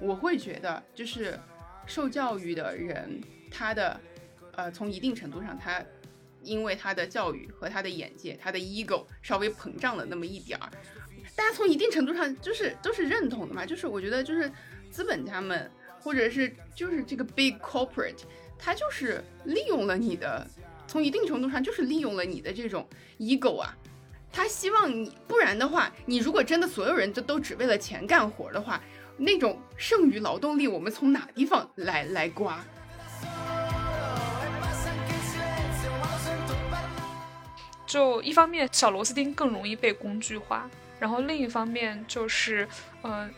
我会觉得，就是受教育的人，他的呃，从一定程度上，他因为他的教育和他的眼界，他的 ego 稍微膨胀了那么一点儿。大家从一定程度上就是都是认同的嘛，就是我觉得就是资本家们，或者是就是这个 big corporate，他就是利用了你的，从一定程度上就是利用了你的这种 ego 啊，他希望你，不然的话，你如果真的所有人都都只为了钱干活的话，那种剩余劳动力我们从哪地方来来刮？就一方面，小螺丝钉更容易被工具化。然后另一方面就是，呃，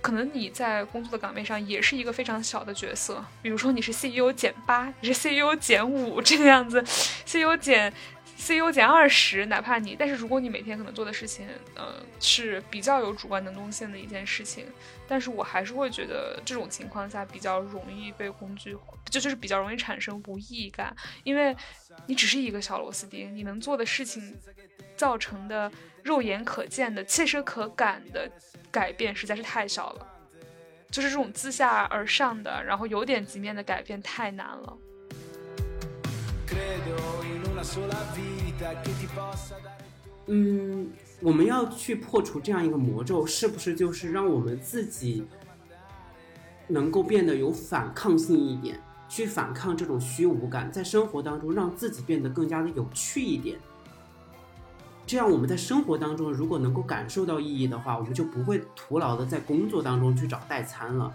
可能你在工作的岗位上也是一个非常小的角色，比如说你是 CEO 减八，你是 CEO 减五这个样子，CEO 减。CEO 减二十，哪怕你，但是如果你每天可能做的事情，呃，是比较有主观能动性的一件事情，但是我还是会觉得这种情况下比较容易被工具，就就是比较容易产生无意义感，因为你只是一个小螺丝钉，你能做的事情造成的肉眼可见的、切身可感的改变实在是太小了，就是这种自下而上的，然后有点及面的改变太难了。嗯，我们要去破除这样一个魔咒，是不是就是让我们自己能够变得有反抗性一点，去反抗这种虚无感，在生活当中让自己变得更加的有趣一点。这样我们在生活当中如果能够感受到意义的话，我们就不会徒劳的在工作当中去找代餐了。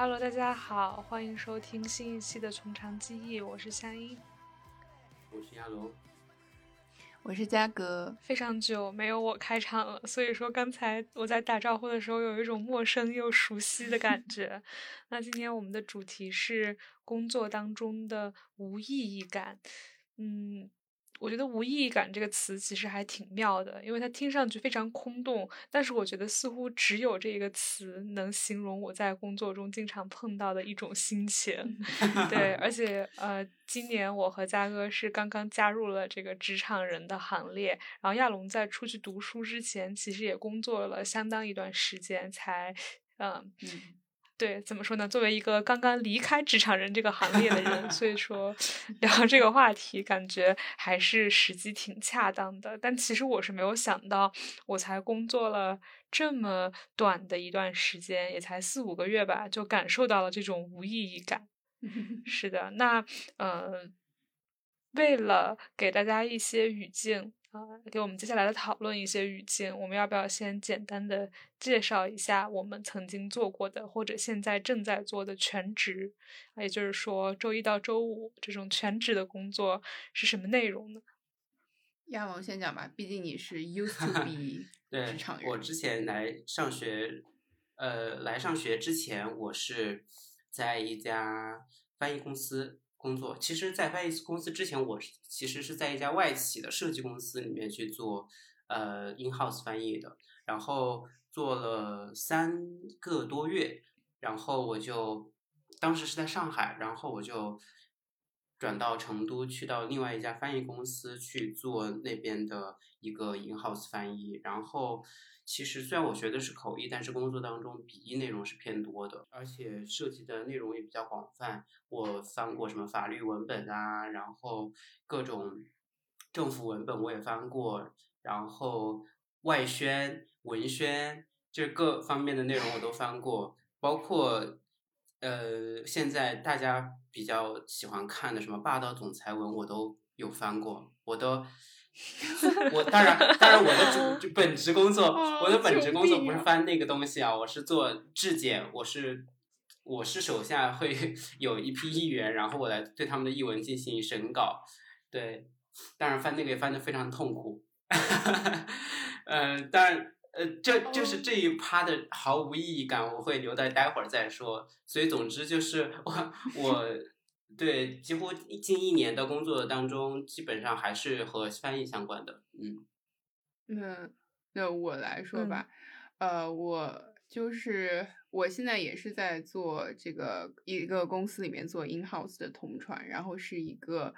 Hello，大家好，欢迎收听新一期的《从长计议》，我是香音，我是亚龙，我是嘉格。非常久没有我开场了，所以说刚才我在打招呼的时候有一种陌生又熟悉的感觉。那今天我们的主题是工作当中的无意义感，嗯。我觉得“无意义感”这个词其实还挺妙的，因为它听上去非常空洞，但是我觉得似乎只有这个词能形容我在工作中经常碰到的一种心情。对，而 且呃，今年我和嘉哥是刚刚加入了这个职场人的行列，然后亚龙在出去读书之前，其实也工作了相当一段时间，才嗯。对，怎么说呢？作为一个刚刚离开职场人这个行列的人，所以说聊这个话题，感觉还是时机挺恰当的。但其实我是没有想到，我才工作了这么短的一段时间，也才四五个月吧，就感受到了这种无意义感。是的，那呃，为了给大家一些语境。啊，给我们接下来的讨论一些语境，我们要不要先简单的介绍一下我们曾经做过的或者现在正在做的全职，也就是说周一到周五这种全职的工作是什么内容呢？亚王先讲吧，毕竟你是 used to be 职场人。我之前来上学，呃，来上学之前，我是在一家翻译公司。工作其实，在翻译公司之前，我其实是在一家外企的设计公司里面去做呃 in house 翻译的，然后做了三个多月，然后我就当时是在上海，然后我就转到成都，去到另外一家翻译公司去做那边的一个 in house 翻译，然后。其实虽然我学的是口译，但是工作当中笔译内容是偏多的，而且涉及的内容也比较广泛。我翻过什么法律文本啊，然后各种政府文本我也翻过，然后外宣、文宣，这各方面的内容我都翻过，包括呃现在大家比较喜欢看的什么霸道总裁文，我都有翻过，我都。我当然，当然，我的主本职工作，我的本职工作不是翻那个东西啊，我是做质检，我是我是手下会 有一批议员，然后我来对他们的译文进行审稿，对，当然翻那个也翻的非常痛苦，嗯，当然，呃，这就是这一趴的毫无意义感，我会留待待会儿再说，所以总之就是我我。对，几乎近一年的工作当中，基本上还是和翻译相关的。嗯，那那我来说吧，呃，我就是我现在也是在做这个一个公司里面做 in house 的同传，然后是一个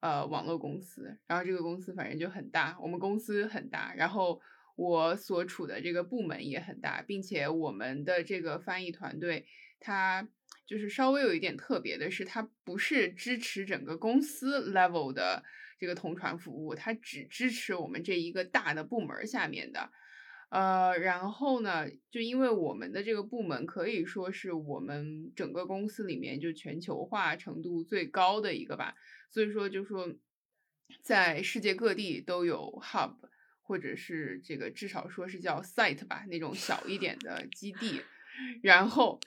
呃网络公司，然后这个公司反正就很大，我们公司很大，然后我所处的这个部门也很大，并且我们的这个翻译团队它就是稍微有一点特别的是，它不是支持整个公司 level 的这个同传服务，它只支持我们这一个大的部门下面的。呃，然后呢，就因为我们的这个部门可以说是我们整个公司里面就全球化程度最高的一个吧，所以说就说在世界各地都有 hub，或者是这个至少说是叫 site 吧，那种小一点的基地，然后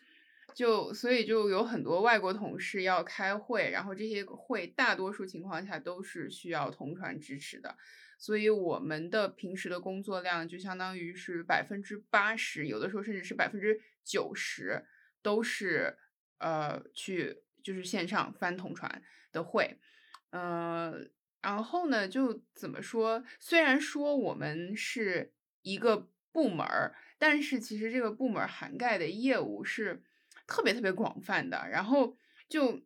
就所以就有很多外国同事要开会，然后这些会大多数情况下都是需要同传支持的。所以我们的平时的工作量就相当于是百分之八十，有的时候甚至是百分之九十，都是呃去就是线上翻同传的会，呃，然后呢就怎么说？虽然说我们是一个部门儿，但是其实这个部门涵盖的业务是特别特别广泛的，然后就。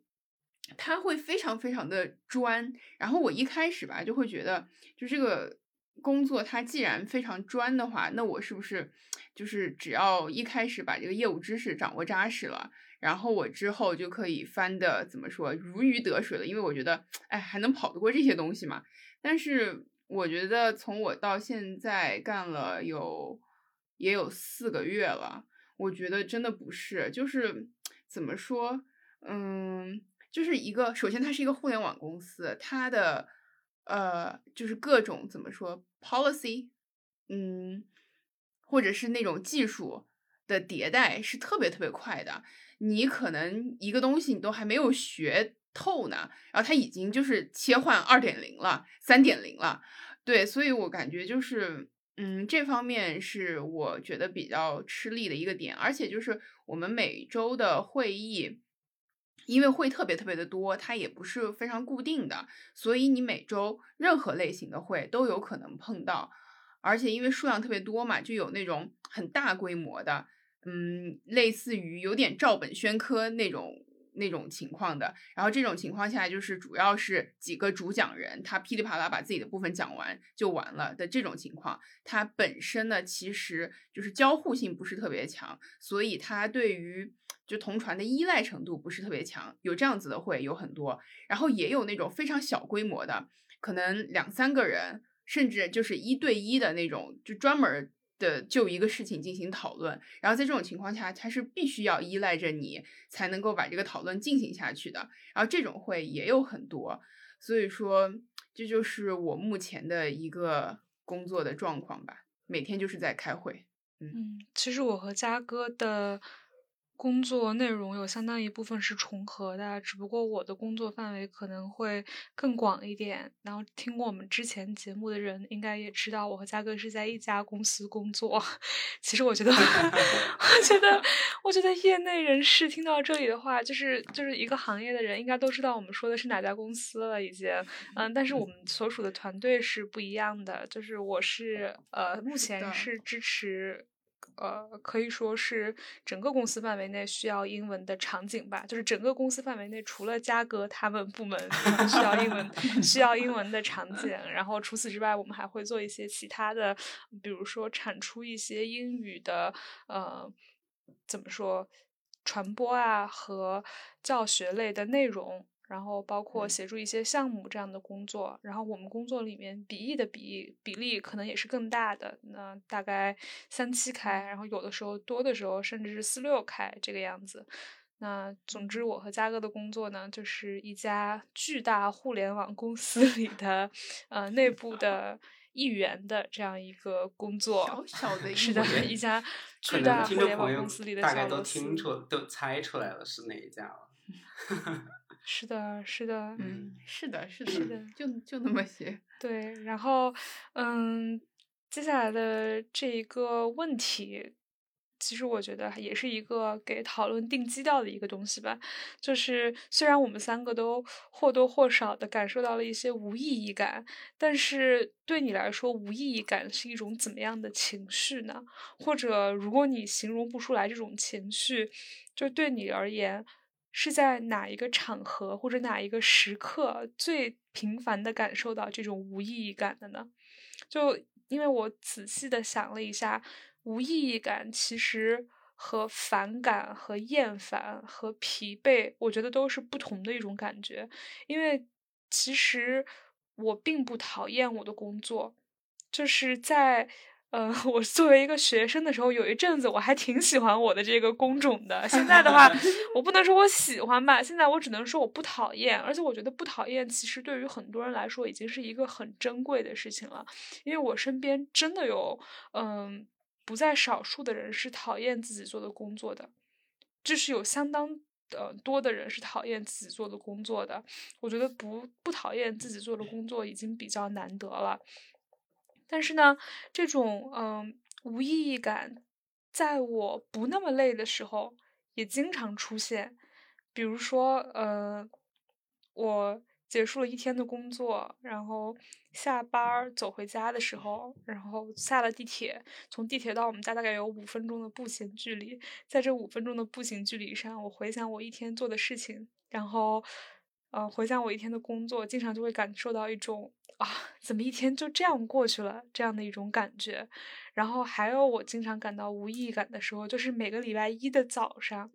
他会非常非常的专，然后我一开始吧就会觉得，就这个工作它既然非常专的话，那我是不是就是只要一开始把这个业务知识掌握扎实了，然后我之后就可以翻的怎么说如鱼得水了？因为我觉得，哎，还能跑得过这些东西嘛？但是我觉得从我到现在干了有也有四个月了，我觉得真的不是，就是怎么说，嗯。就是一个，首先它是一个互联网公司，它的呃，就是各种怎么说 policy，嗯，或者是那种技术的迭代是特别特别快的。你可能一个东西你都还没有学透呢，然后它已经就是切换二点零了、三点零了。对，所以我感觉就是，嗯，这方面是我觉得比较吃力的一个点，而且就是我们每周的会议。因为会特别特别的多，它也不是非常固定的，所以你每周任何类型的会都有可能碰到，而且因为数量特别多嘛，就有那种很大规模的，嗯，类似于有点照本宣科那种那种情况的。然后这种情况下，就是主要是几个主讲人，他噼里啪啦把自己的部分讲完就完了的这种情况，它本身呢其实就是交互性不是特别强，所以它对于。就同传的依赖程度不是特别强，有这样子的会有很多，然后也有那种非常小规模的，可能两三个人，甚至就是一对一的那种，就专门的就一个事情进行讨论。然后在这种情况下，他是必须要依赖着你才能够把这个讨论进行下去的。然后这种会也有很多，所以说这就是我目前的一个工作的状况吧，每天就是在开会。嗯，其实我和嘉哥的。工作内容有相当一部分是重合的，只不过我的工作范围可能会更广一点。然后听过我们之前节目的人应该也知道，我和嘉哥是在一家公司工作。其实我觉得，我觉得，我觉得业内人士听到这里的话，就是就是一个行业的人应该都知道我们说的是哪家公司了，已经。嗯，但是我们所属的团队是不一样的，就是我是呃，目前是支持。呃，可以说是整个公司范围内需要英文的场景吧。就是整个公司范围内，除了嘉哥他们部门需要英文、需要英文的场景，然后除此之外，我们还会做一些其他的，比如说产出一些英语的呃，怎么说传播啊和教学类的内容。然后包括协助一些项目这样的工作，然后我们工作里面笔译的比比例可能也是更大的，那大概三七开，然后有的时候多的时候甚至是四六开这个样子。那总之，我和嘉哥的工作呢，就是一家巨大互联网公司里的呃内 部的一员的这样一个工作。小小的，是的，一家巨大互联网公司里的大概都听出都猜出来了是哪一家了。是的，是的，嗯，是的，是的，是的，就就那么些。对，然后，嗯，接下来的这一个问题，其实我觉得也是一个给讨论定基调的一个东西吧。就是虽然我们三个都或多或少的感受到了一些无意义感，但是对你来说，无意义感是一种怎么样的情绪呢？或者如果你形容不出来这种情绪，就对你而言，是在哪一个场合或者哪一个时刻最频繁的感受到这种无意义感的呢？就因为我仔细的想了一下。无意义感其实和反感、和厌烦、和疲惫，我觉得都是不同的一种感觉。因为其实我并不讨厌我的工作，就是在呃，我作为一个学生的时候，有一阵子我还挺喜欢我的这个工种的。现在的话，我不能说我喜欢吧，现在我只能说我不讨厌。而且我觉得不讨厌，其实对于很多人来说，已经是一个很珍贵的事情了。因为我身边真的有嗯。不在少数的人是讨厌自己做的工作的，就是有相当呃多的人是讨厌自己做的工作的。我觉得不不讨厌自己做的工作已经比较难得了。但是呢，这种嗯无意义感，在我不那么累的时候也经常出现。比如说，呃，我。结束了一天的工作，然后下班走回家的时候，然后下了地铁，从地铁到我们家大概有五分钟的步行距离。在这五分钟的步行距离上，我回想我一天做的事情，然后，呃，回想我一天的工作，经常就会感受到一种啊，怎么一天就这样过去了这样的一种感觉。然后还有我经常感到无意义感的时候，就是每个礼拜一的早上。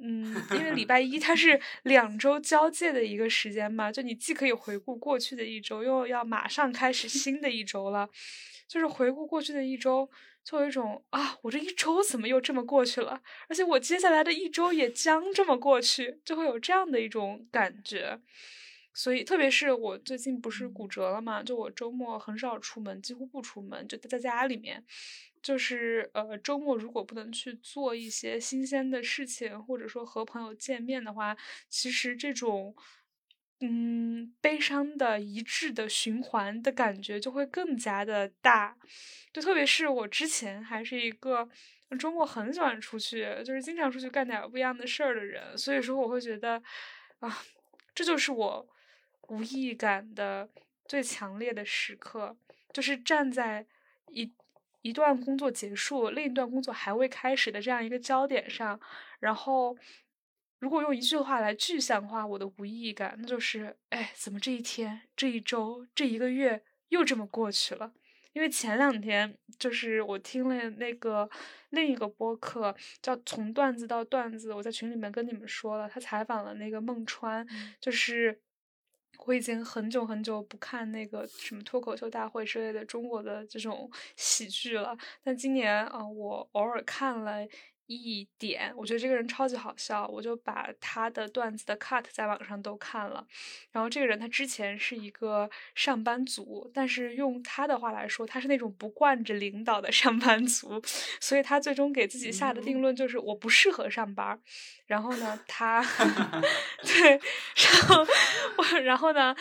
嗯，因为礼拜一它是 两周交界的一个时间嘛，就你既可以回顾过去的一周，又要马上开始新的一周了。就是回顾过去的一周，就有一种啊，我这一周怎么又这么过去了？而且我接下来的一周也将这么过去，就会有这样的一种感觉。所以，特别是我最近不是骨折了嘛，就我周末很少出门，几乎不出门，就待在家里面。就是呃，周末如果不能去做一些新鲜的事情，或者说和朋友见面的话，其实这种嗯悲伤的一致的循环的感觉就会更加的大。就特别是我之前还是一个周末很喜欢出去，就是经常出去干点不一样的事儿的人，所以说我会觉得啊，这就是我无意义感的最强烈的时刻，就是站在一。一段工作结束，另一段工作还未开始的这样一个焦点上，然后，如果用一句话来具象化我的无意义感，那就是：哎，怎么这一天、这一周、这一个月又这么过去了？因为前两天就是我听了那个另一个播客，叫《从段子到段子》，我在群里面跟你们说了，他采访了那个孟川，就是。我已经很久很久不看那个什么脱口秀大会之类的中国的这种喜剧了，但今年啊，我偶尔看了。一点，我觉得这个人超级好笑，我就把他的段子的 cut 在网上都看了。然后这个人他之前是一个上班族，但是用他的话来说，他是那种不惯着领导的上班族，所以他最终给自己下的定论就是我不适合上班。然后呢，他 对，然后我，然后呢，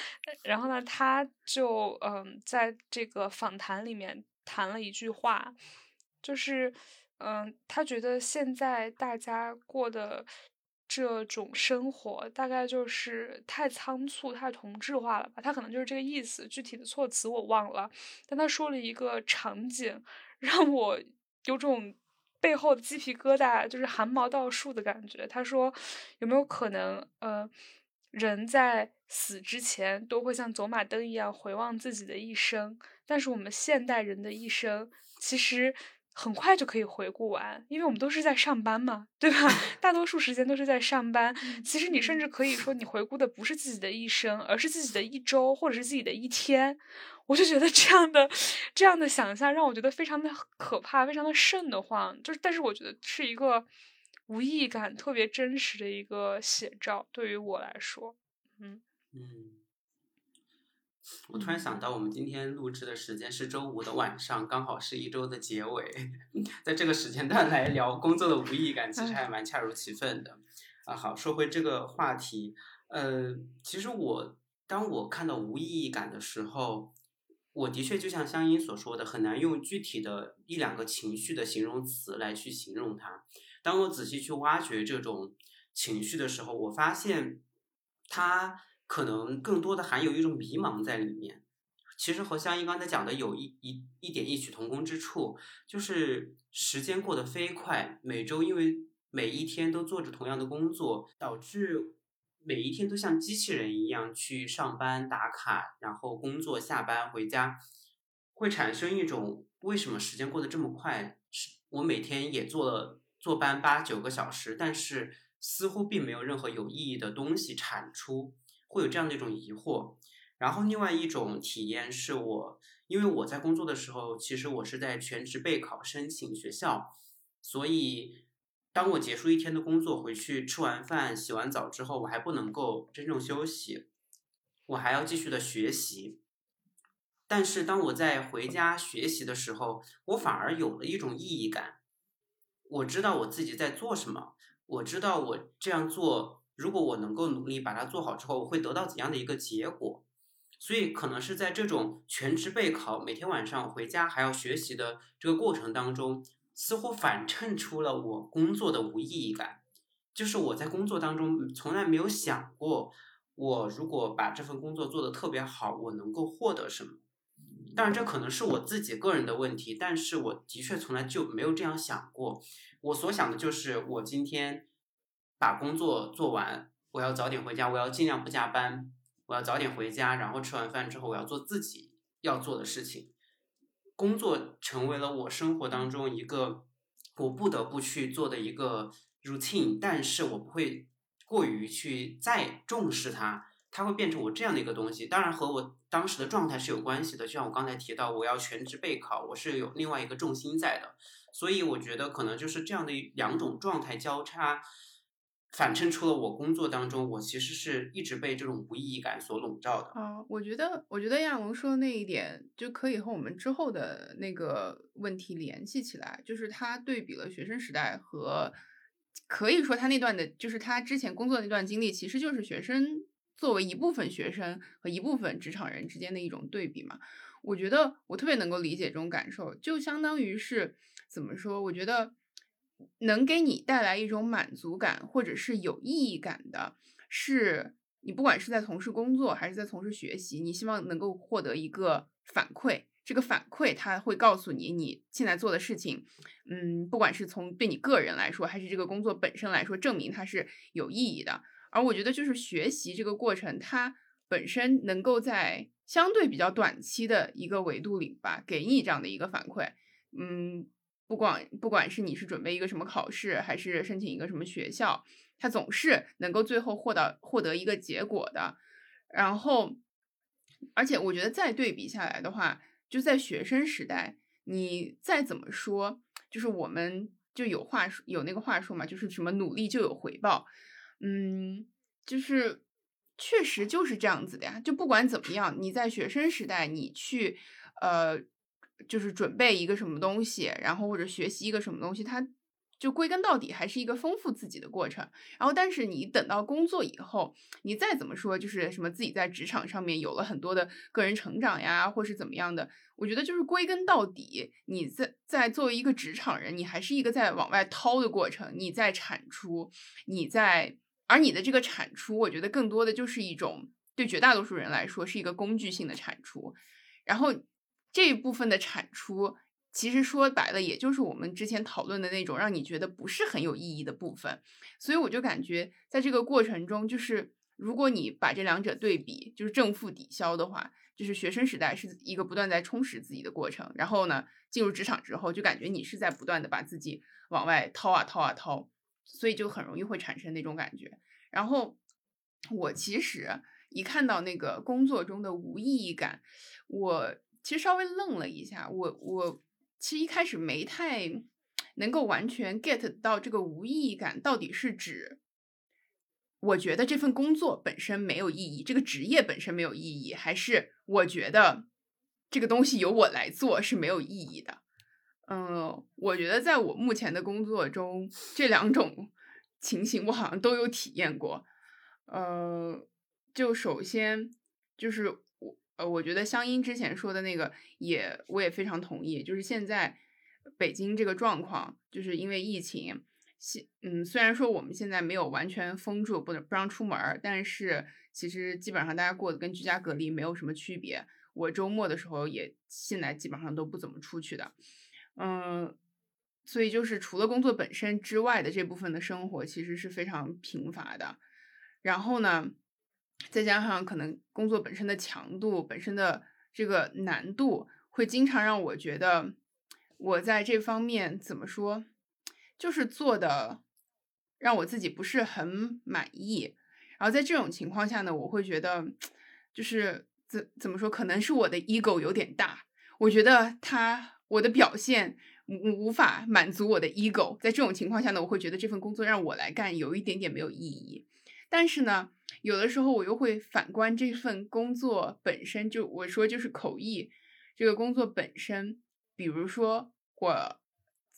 然后呢，他就嗯，在这个访谈里面谈了一句话，就是。嗯，他觉得现在大家过的这种生活，大概就是太仓促、太同质化了吧？他可能就是这个意思，具体的措辞我忘了。但他说了一个场景，让我有种背后的鸡皮疙瘩，就是汗毛倒竖的感觉。他说，有没有可能，呃，人在死之前都会像走马灯一样回望自己的一生？但是我们现代人的一生，其实。很快就可以回顾完，因为我们都是在上班嘛，对吧？大多数时间都是在上班。其实你甚至可以说，你回顾的不是自己的一生，而是自己的一周，或者是自己的一天。我就觉得这样的这样的想象让我觉得非常的可怕，非常的瘆得慌。就是，但是我觉得是一个无意义感特别真实的一个写照，对于我来说，嗯嗯。我突然想到，我们今天录制的时间是周五的晚上，刚好是一周的结尾，在这个时间段来聊工作的无意义感，其实还蛮恰如其分的。啊，好，说回这个话题，呃，其实我当我看到无意义感的时候，我的确就像香音所说的，很难用具体的一两个情绪的形容词来去形容它。当我仔细去挖掘这种情绪的时候，我发现它可能更多的含有一种迷茫在里面。其实和香音刚才讲的有一一一点异曲同工之处，就是时间过得飞快，每周因为每一天都做着同样的工作，导致每一天都像机器人一样去上班打卡，然后工作下班回家，会产生一种为什么时间过得这么快？是我每天也做了坐班八九个小时，但是似乎并没有任何有意义的东西产出，会有这样的一种疑惑。然后另外一种体验是我，因为我在工作的时候，其实我是在全职备考申请学校，所以当我结束一天的工作回去吃完饭、洗完澡之后，我还不能够真正休息，我还要继续的学习。但是当我在回家学习的时候，我反而有了一种意义感，我知道我自己在做什么，我知道我这样做，如果我能够努力把它做好之后，我会得到怎样的一个结果。所以，可能是在这种全职备考、每天晚上回家还要学习的这个过程当中，似乎反衬出了我工作的无意义感。就是我在工作当中从来没有想过，我如果把这份工作做得特别好，我能够获得什么。当然，这可能是我自己个人的问题，但是我的确从来就没有这样想过。我所想的就是，我今天把工作做完，我要早点回家，我要尽量不加班。我要早点回家，然后吃完饭之后，我要做自己要做的事情。工作成为了我生活当中一个我不得不去做的一个 routine，但是我不会过于去再重视它，它会变成我这样的一个东西。当然和我当时的状态是有关系的，就像我刚才提到，我要全职备考，我是有另外一个重心在的，所以我觉得可能就是这样的两种状态交叉。反衬出了我工作当中，我其实是一直被这种无意义感所笼罩的。啊，我觉得，我觉得亚龙说的那一点就可以和我们之后的那个问题联系起来，就是他对比了学生时代和，可以说他那段的，就是他之前工作那段经历，其实就是学生作为一部分学生和一部分职场人之间的一种对比嘛。我觉得我特别能够理解这种感受，就相当于是怎么说？我觉得。能给你带来一种满足感或者是有意义感的，是你不管是在从事工作还是在从事学习，你希望能够获得一个反馈。这个反馈它会告诉你，你现在做的事情，嗯，不管是从对你个人来说，还是这个工作本身来说，证明它是有意义的。而我觉得，就是学习这个过程，它本身能够在相对比较短期的一个维度里吧，给你这样的一个反馈，嗯。不管不管是你是准备一个什么考试，还是申请一个什么学校，它总是能够最后获得获得一个结果的。然后，而且我觉得再对比下来的话，就在学生时代，你再怎么说，就是我们就有话说有那个话说嘛，就是什么努力就有回报。嗯，就是确实就是这样子的呀。就不管怎么样，你在学生时代，你去呃。就是准备一个什么东西，然后或者学习一个什么东西，它就归根到底还是一个丰富自己的过程。然后，但是你等到工作以后，你再怎么说，就是什么自己在职场上面有了很多的个人成长呀，或是怎么样的，我觉得就是归根到底，你在在作为一个职场人，你还是一个在往外掏的过程，你在产出，你在，而你的这个产出，我觉得更多的就是一种对绝大多数人来说是一个工具性的产出，然后。这一部分的产出，其实说白了，也就是我们之前讨论的那种让你觉得不是很有意义的部分。所以我就感觉，在这个过程中，就是如果你把这两者对比，就是正负抵消的话，就是学生时代是一个不断在充实自己的过程，然后呢，进入职场之后，就感觉你是在不断的把自己往外掏啊掏啊掏，所以就很容易会产生那种感觉。然后我其实一看到那个工作中的无意义感，我。其实稍微愣了一下，我我其实一开始没太能够完全 get 到这个无意义感到底是指，我觉得这份工作本身没有意义，这个职业本身没有意义，还是我觉得这个东西由我来做是没有意义的。嗯，我觉得在我目前的工作中，这两种情形我好像都有体验过。呃，就首先就是。呃，我觉得香音之前说的那个也我也非常同意，就是现在北京这个状况，就是因为疫情，现嗯，虽然说我们现在没有完全封住，不能不让出门，但是其实基本上大家过得跟居家隔离没有什么区别。我周末的时候也现在基本上都不怎么出去的，嗯，所以就是除了工作本身之外的这部分的生活，其实是非常贫乏的。然后呢，再加上可能工作本身的强度、本身的这个难度，会经常让我觉得我在这方面怎么说，就是做的让我自己不是很满意。然后在这种情况下呢，我会觉得就是怎怎么说，可能是我的 ego 有点大，我觉得他我的表现无无法满足我的 ego。在这种情况下呢，我会觉得这份工作让我来干有一点点没有意义。但是呢，有的时候我又会反观这份工作本身，就我说就是口译这个工作本身。比如说我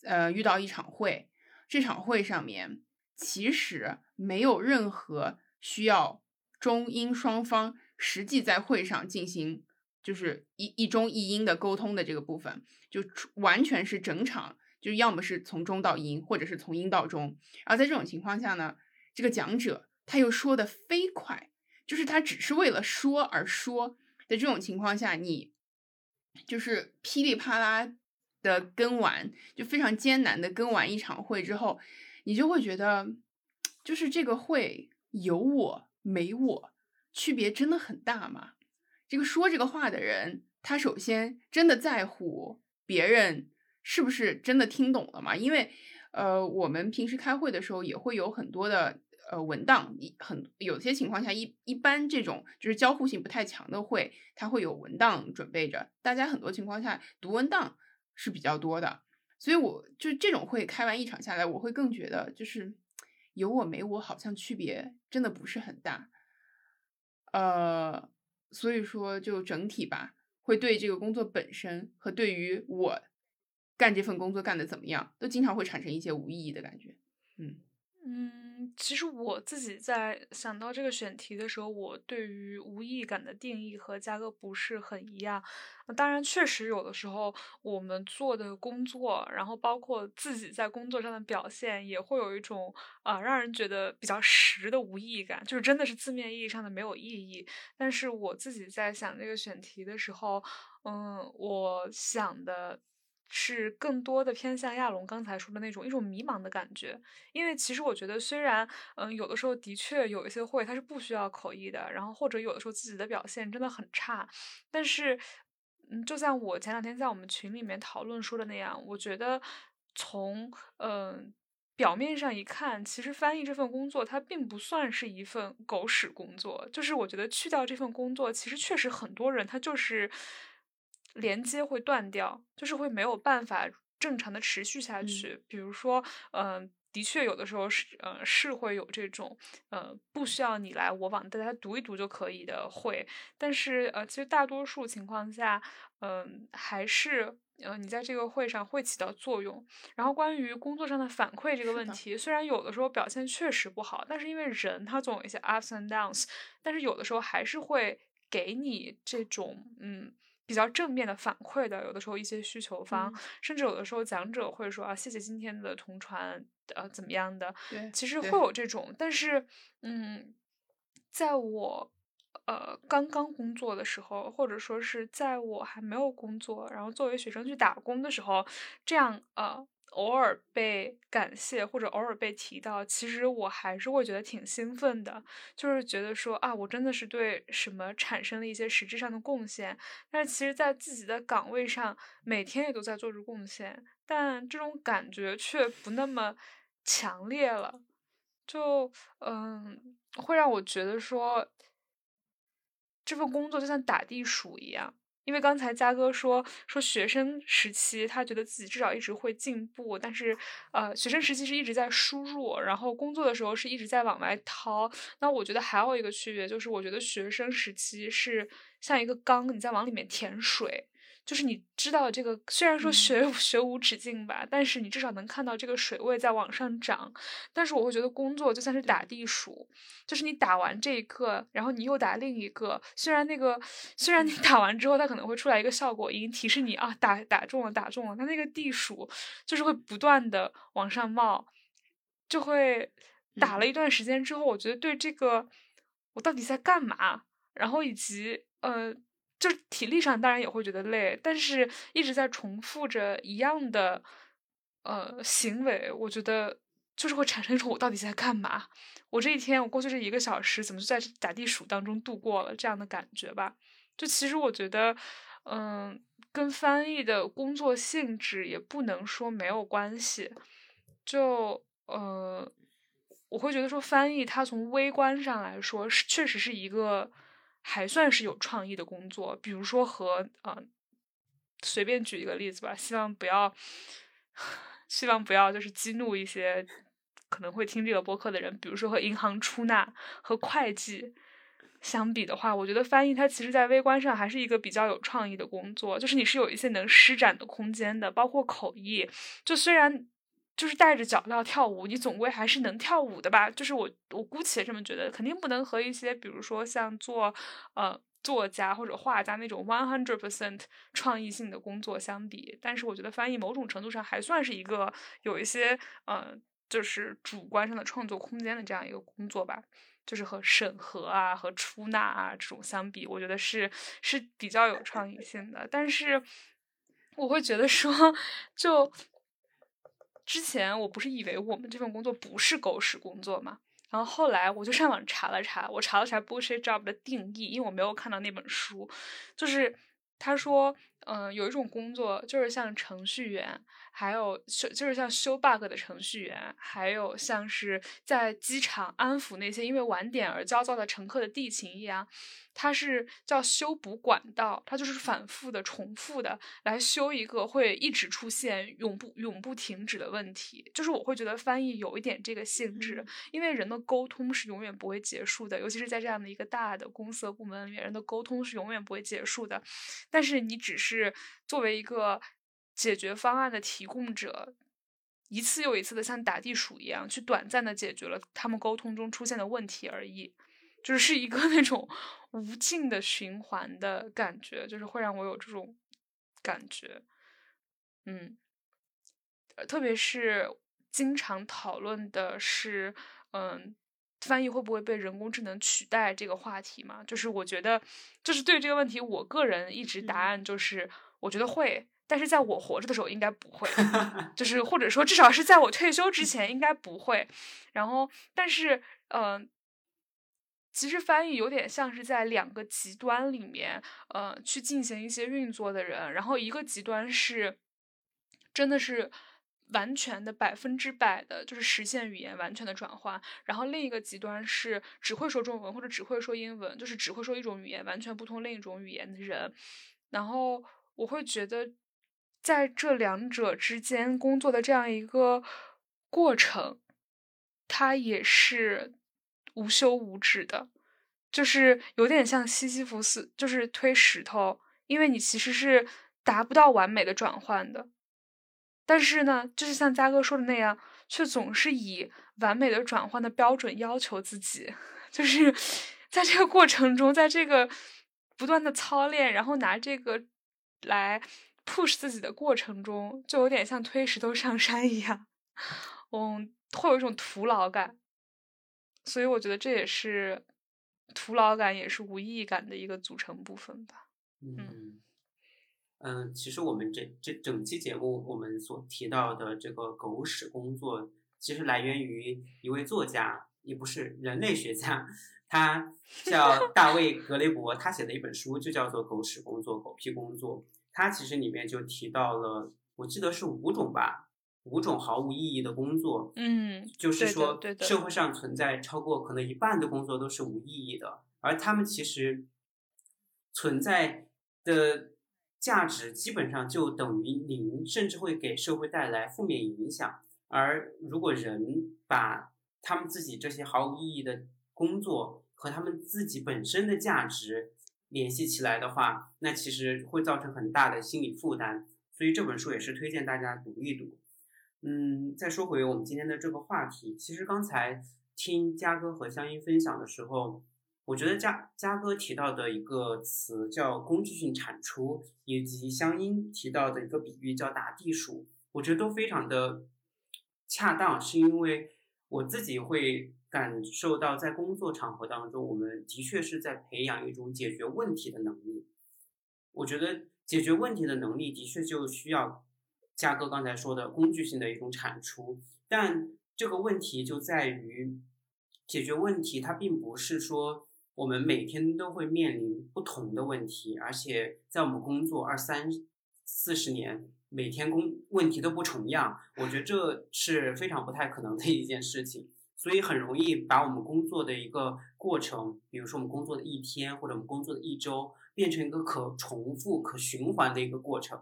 呃遇到一场会，这场会上面其实没有任何需要中英双方实际在会上进行就是一一中一英的沟通的这个部分，就完全是整场就要么是从中到英，或者是从英到中。然后在这种情况下呢，这个讲者。他又说的飞快，就是他只是为了说而说的这种情况下，你就是噼里啪啦的跟完，就非常艰难的跟完一场会之后，你就会觉得，就是这个会有我没我，区别真的很大吗？这个说这个话的人，他首先真的在乎别人是不是真的听懂了吗？因为，呃，我们平时开会的时候也会有很多的。呃，文档一很有些情况下一一般这种就是交互性不太强的会，它会有文档准备着，大家很多情况下读文档是比较多的，所以我就这种会开完一场下来，我会更觉得就是有我没我好像区别真的不是很大，呃，所以说就整体吧，会对这个工作本身和对于我干这份工作干的怎么样，都经常会产生一些无意义的感觉，嗯。嗯，其实我自己在想到这个选题的时候，我对于无意义感的定义和嘉哥不是很一样。当然，确实有的时候我们做的工作，然后包括自己在工作上的表现，也会有一种啊让人觉得比较实的无意义感，就是真的是字面意义上的没有意义。但是我自己在想这个选题的时候，嗯，我想的。是更多的偏向亚龙刚才说的那种一种迷茫的感觉，因为其实我觉得，虽然嗯有的时候的确有一些会它是不需要口译的，然后或者有的时候自己的表现真的很差，但是嗯就像我前两天在我们群里面讨论说的那样，我觉得从嗯表面上一看，其实翻译这份工作它并不算是一份狗屎工作，就是我觉得去掉这份工作，其实确实很多人他就是。连接会断掉，就是会没有办法正常的持续下去。比如说，嗯，的确有的时候是，呃，是会有这种，呃，不需要你来我往，大家读一读就可以的会。但是，呃，其实大多数情况下，嗯，还是，呃，你在这个会上会起到作用。然后，关于工作上的反馈这个问题，虽然有的时候表现确实不好，但是因为人他总有一些 ups and downs，但是有的时候还是会给你这种，嗯。比较正面的反馈的，有的时候一些需求方，甚至有的时候讲者会说啊，谢谢今天的同传，呃，怎么样的？对，其实会有这种，但是，嗯，在我呃刚刚工作的时候，或者说是在我还没有工作，然后作为学生去打工的时候，这样呃。偶尔被感谢或者偶尔被提到，其实我还是会觉得挺兴奋的，就是觉得说啊，我真的是对什么产生了一些实质上的贡献。但是其实，在自己的岗位上，每天也都在做着贡献，但这种感觉却不那么强烈了，就嗯，会让我觉得说，这份工作就像打地鼠一样。因为刚才嘉哥说说学生时期，他觉得自己至少一直会进步，但是呃，学生时期是一直在输入，然后工作的时候是一直在往外掏。那我觉得还有一个区别就是，我觉得学生时期是像一个缸，你在往里面填水。就是你知道这个，虽然说学学无止境吧，但是你至少能看到这个水位在往上涨。但是我会觉得工作就像是打地鼠，就是你打完这一个，然后你又打另一个。虽然那个，虽然你打完之后，它可能会出来一个效果音提示你啊，打打中了，打中了。它那个地鼠就是会不断的往上冒，就会打了一段时间之后，我觉得对这个我到底在干嘛，然后以及呃。就是体力上当然也会觉得累，但是一直在重复着一样的呃行为，我觉得就是会产生一种我到底在干嘛？我这一天，我过去这一个小时，怎么就在打地鼠当中度过了这样的感觉吧？就其实我觉得，嗯，跟翻译的工作性质也不能说没有关系。就呃，我会觉得说翻译它从微观上来说是确实是一个。还算是有创意的工作，比如说和啊，随便举一个例子吧，希望不要，希望不要就是激怒一些可能会听这个播客的人。比如说和银行出纳和会计相比的话，我觉得翻译它其实在微观上还是一个比较有创意的工作，就是你是有一些能施展的空间的，包括口译，就虽然。就是带着脚镣跳舞，你总归还是能跳舞的吧？就是我，我姑且这么觉得，肯定不能和一些，比如说像做呃作家或者画家那种 one hundred percent 创意性的工作相比。但是我觉得翻译某种程度上还算是一个有一些呃，就是主观上的创作空间的这样一个工作吧。就是和审核啊和出纳啊这种相比，我觉得是是比较有创意性的。但是我会觉得说，就。之前我不是以为我们这份工作不是狗屎工作嘛，然后后来我就上网查了查，我查了查 bullshit job 的定义，因为我没有看到那本书，就是他说，嗯，有一种工作就是像程序员。还有修就是像修 bug 的程序员，还有像是在机场安抚那些因为晚点而焦躁的乘客的地勤一样，它是叫修补管道，它就是反复的、重复的来修一个会一直出现、永不永不停止的问题。就是我会觉得翻译有一点这个性质，因为人的沟通是永远不会结束的，尤其是在这样的一个大的公司部门里面，人的沟通是永远不会结束的。但是你只是是作为一个。解决方案的提供者，一次又一次的像打地鼠一样，去短暂的解决了他们沟通中出现的问题而已，就是一个那种无尽的循环的感觉，就是会让我有这种感觉，嗯，特别是经常讨论的是，嗯，翻译会不会被人工智能取代这个话题嘛？就是我觉得，就是对这个问题，我个人一直答案就是，我觉得会。但是在我活着的时候应该不会，就是或者说至少是在我退休之前应该不会。然后，但是，嗯，其实翻译有点像是在两个极端里面，呃，去进行一些运作的人。然后一个极端是，真的是完全的百分之百的，就是实现语言完全的转换。然后另一个极端是只会说中文或者只会说英文，就是只会说一种语言完全不通另一种语言的人。然后我会觉得。在这两者之间工作的这样一个过程，它也是无休无止的，就是有点像西西弗斯，就是推石头，因为你其实是达不到完美的转换的，但是呢，就是像嘉哥说的那样，却总是以完美的转换的标准要求自己，就是在这个过程中，在这个不断的操练，然后拿这个来。push 自己的过程中，就有点像推石头上山一样，嗯，会有一种徒劳感，所以我觉得这也是徒劳感，也是无意义感的一个组成部分吧。嗯嗯，其实我们这这整期节目我们所提到的这个狗屎工作，其实来源于一位作家，也不是人类学家，他 叫大卫格雷伯，他写的一本书就叫做《狗屎工作》《狗屁工作》。他其实里面就提到了，我记得是五种吧，五种毫无意义的工作。嗯，就是说社会上存在超过可能一半的工作都是无意义的，而他们其实存在的价值基本上就等于零，甚至会给社会带来负面影响。而如果人把他们自己这些毫无意义的工作和他们自己本身的价值联系起来的话，那其实会造成很大的心理负担。所以这本书也是推荐大家读一读。嗯，再说回我们今天的这个话题，其实刚才听嘉哥和香音分享的时候，我觉得嘉嘉哥提到的一个词叫工具性产出，以及香音提到的一个比喻叫打地鼠，我觉得都非常的恰当，是因为我自己会感受到在工作场合当中，我们的确是在培养一种解决问题的能力。我觉得。解决问题的能力的确就需要嘉哥刚才说的工具性的一种产出，但这个问题就在于解决问题，它并不是说我们每天都会面临不同的问题，而且在我们工作二三四十年，每天工问题都不重样，我觉得这是非常不太可能的一件事情，所以很容易把我们工作的一个过程，比如说我们工作的一天或者我们工作的一周。变成一个可重复、可循环的一个过程。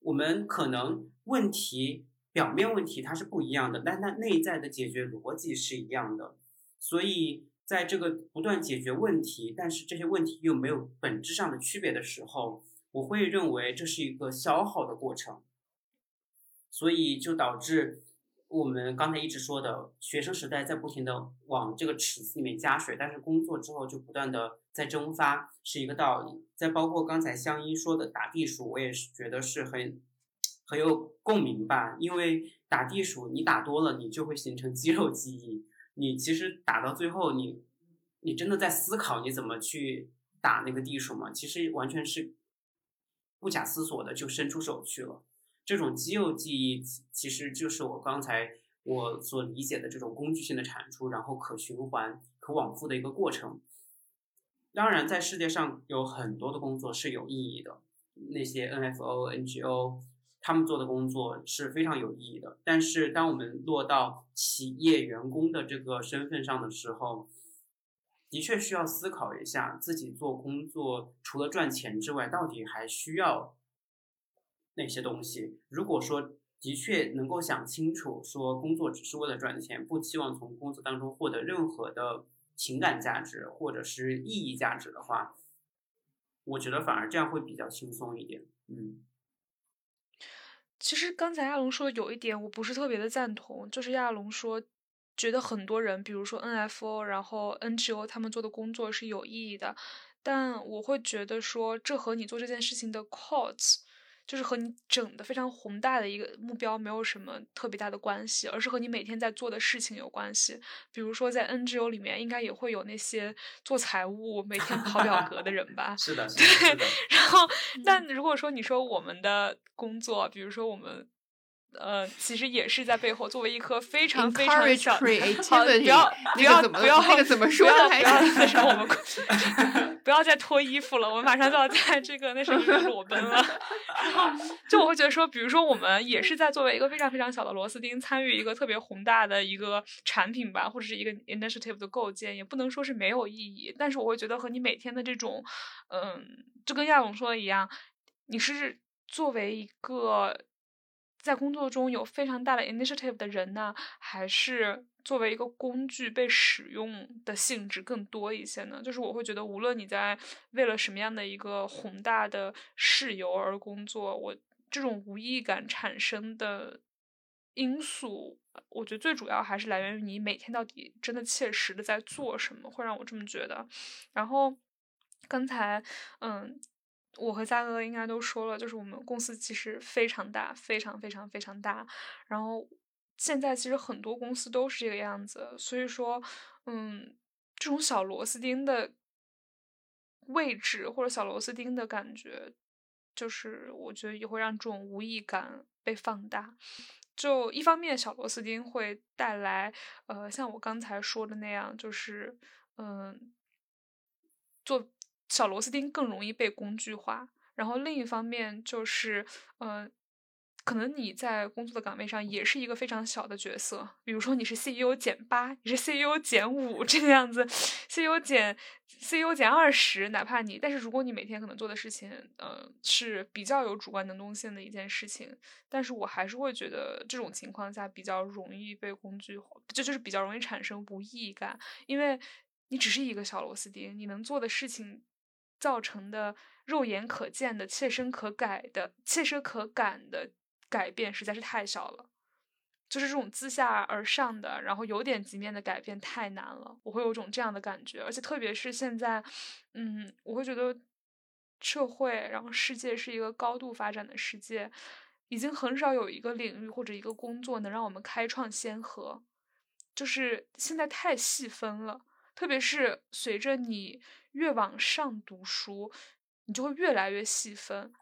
我们可能问题表面问题它是不一样的，但它内在的解决逻辑是一样的。所以在这个不断解决问题，但是这些问题又没有本质上的区别的时候，我会认为这是一个消耗的过程。所以就导致。我们刚才一直说的，学生时代在不停的往这个池子里面加水，但是工作之后就不断的在蒸发，是一个道理。再包括刚才香音说的打地鼠，我也是觉得是很很有共鸣吧。因为打地鼠，你打多了，你就会形成肌肉记忆。你其实打到最后，你你真的在思考你怎么去打那个地鼠吗？其实完全是不假思索的就伸出手去了。这种肌肉记忆其实就是我刚才我所理解的这种工具性的产出，然后可循环、可往复的一个过程。当然，在世界上有很多的工作是有意义的，那些 NFO、NGO 他们做的工作是非常有意义的。但是，当我们落到企业员工的这个身份上的时候，的确需要思考一下，自己做工作除了赚钱之外，到底还需要。那些东西，如果说的确能够想清楚，说工作只是为了赚钱，不期望从工作当中获得任何的情感价值或者是意义价值的话，我觉得反而这样会比较轻松一点。嗯，其实刚才亚龙说的有一点我不是特别的赞同，就是亚龙说觉得很多人，比如说 NFO，然后 NGO 他们做的工作是有意义的，但我会觉得说这和你做这件事情的 cause。就是和你整的非常宏大的一个目标没有什么特别大的关系，而是和你每天在做的事情有关系。比如说在 NGO 里面，应该也会有那些做财务、每天跑表格的人 吧？是的，对。然后，但如果说你说我们的工作，比如说我们。呃，其实也是在背后作为一颗非常非常小，好，不要不要不要那个怎么说？不要不要那什么，我们 不要再脱衣服了，我们马上就要在这个那什么裸奔了。然后，就我会觉得说，比如说我们也是在作为一个非常非常小的螺丝钉，参与一个特别宏大的一个产品吧，或者是一个 initiative 的构建，也不能说是没有意义。但是我会觉得和你每天的这种，嗯，就跟亚龙说的一样，你是作为一个。在工作中有非常大的 initiative 的人呢，还是作为一个工具被使用的性质更多一些呢？就是我会觉得，无论你在为了什么样的一个宏大的事由而工作，我这种无意感产生的因素，我觉得最主要还是来源于你每天到底真的切实的在做什么，会让我这么觉得。然后刚才，嗯。我和嘉哥应该都说了，就是我们公司其实非常大，非常非常非常大。然后现在其实很多公司都是这个样子，所以说，嗯，这种小螺丝钉的位置或者小螺丝钉的感觉，就是我觉得也会让这种无意感被放大。就一方面，小螺丝钉会带来，呃，像我刚才说的那样，就是嗯，做。小螺丝钉更容易被工具化，然后另一方面就是，呃，可能你在工作的岗位上也是一个非常小的角色，比如说你是 CEO 减八，你是 CEO 减五这个样子，CEO 减 CEO 减二十，哪怕你，但是如果你每天可能做的事情，呃，是比较有主观能动性的一件事情，但是我还是会觉得这种情况下比较容易被工具化，就就是比较容易产生无意义感，因为你只是一个小螺丝钉，你能做的事情。造成的肉眼可见的、切身可改的、切身可感的改变实在是太小了。就是这种自下而上的，然后有点及面的改变太难了，我会有种这样的感觉。而且特别是现在，嗯，我会觉得社会，然后世界是一个高度发展的世界，已经很少有一个领域或者一个工作能让我们开创先河。就是现在太细分了，特别是随着你越往上读书，你就会越来越细分。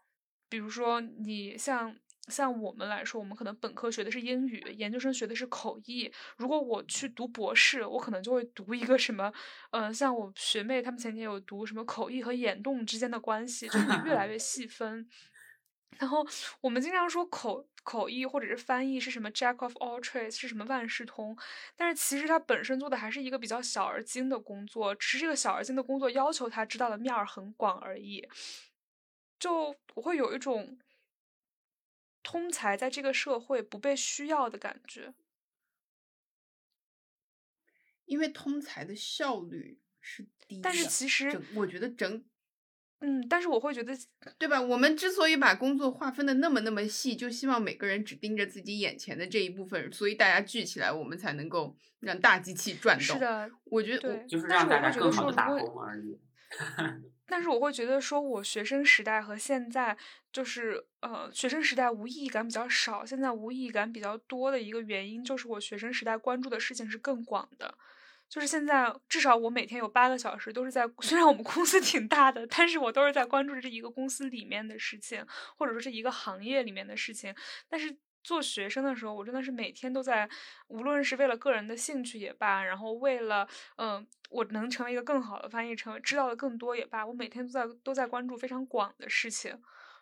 比如说你像。像我们来说，我们可能本科学的是英语，研究生学的是口译。如果我去读博士，我可能就会读一个什么，嗯，像我学妹她们前天有读什么口译和眼动之间的关系，就是你越来 越细分。然后我们经常说口口译或者是翻译是什么 Jack of all trades 是什么万事通，但是其实他本身做的还是一个比较小而精的工作，只是这个小而精的工作要求他知道的面儿很广而已。就我会有一种。通才在这个社会不被需要的感觉，因为通才的效率是低。但是其实我觉得整，嗯，但是我会觉得，对吧？我们之所以把工作划分的那么那么细，就希望每个人只盯着自己眼前的这一部分，所以大家聚起来，我们才能够让大机器转动。是的，我觉得就是让大家更好的打工而已。但是我会觉得，说我学生时代和现在，就是呃，学生时代无意义感比较少，现在无意义感比较多的一个原因，就是我学生时代关注的事情是更广的。就是现在，至少我每天有八个小时都是在，虽然我们公司挺大的，但是我都是在关注这一个公司里面的事情，或者说是一个行业里面的事情。但是做学生的时候，我真的是每天都在，无论是为了个人的兴趣也罢，然后为了嗯。我能成为一个更好的翻译，成为知道的更多也罢，我每天都在都在关注非常广的事情，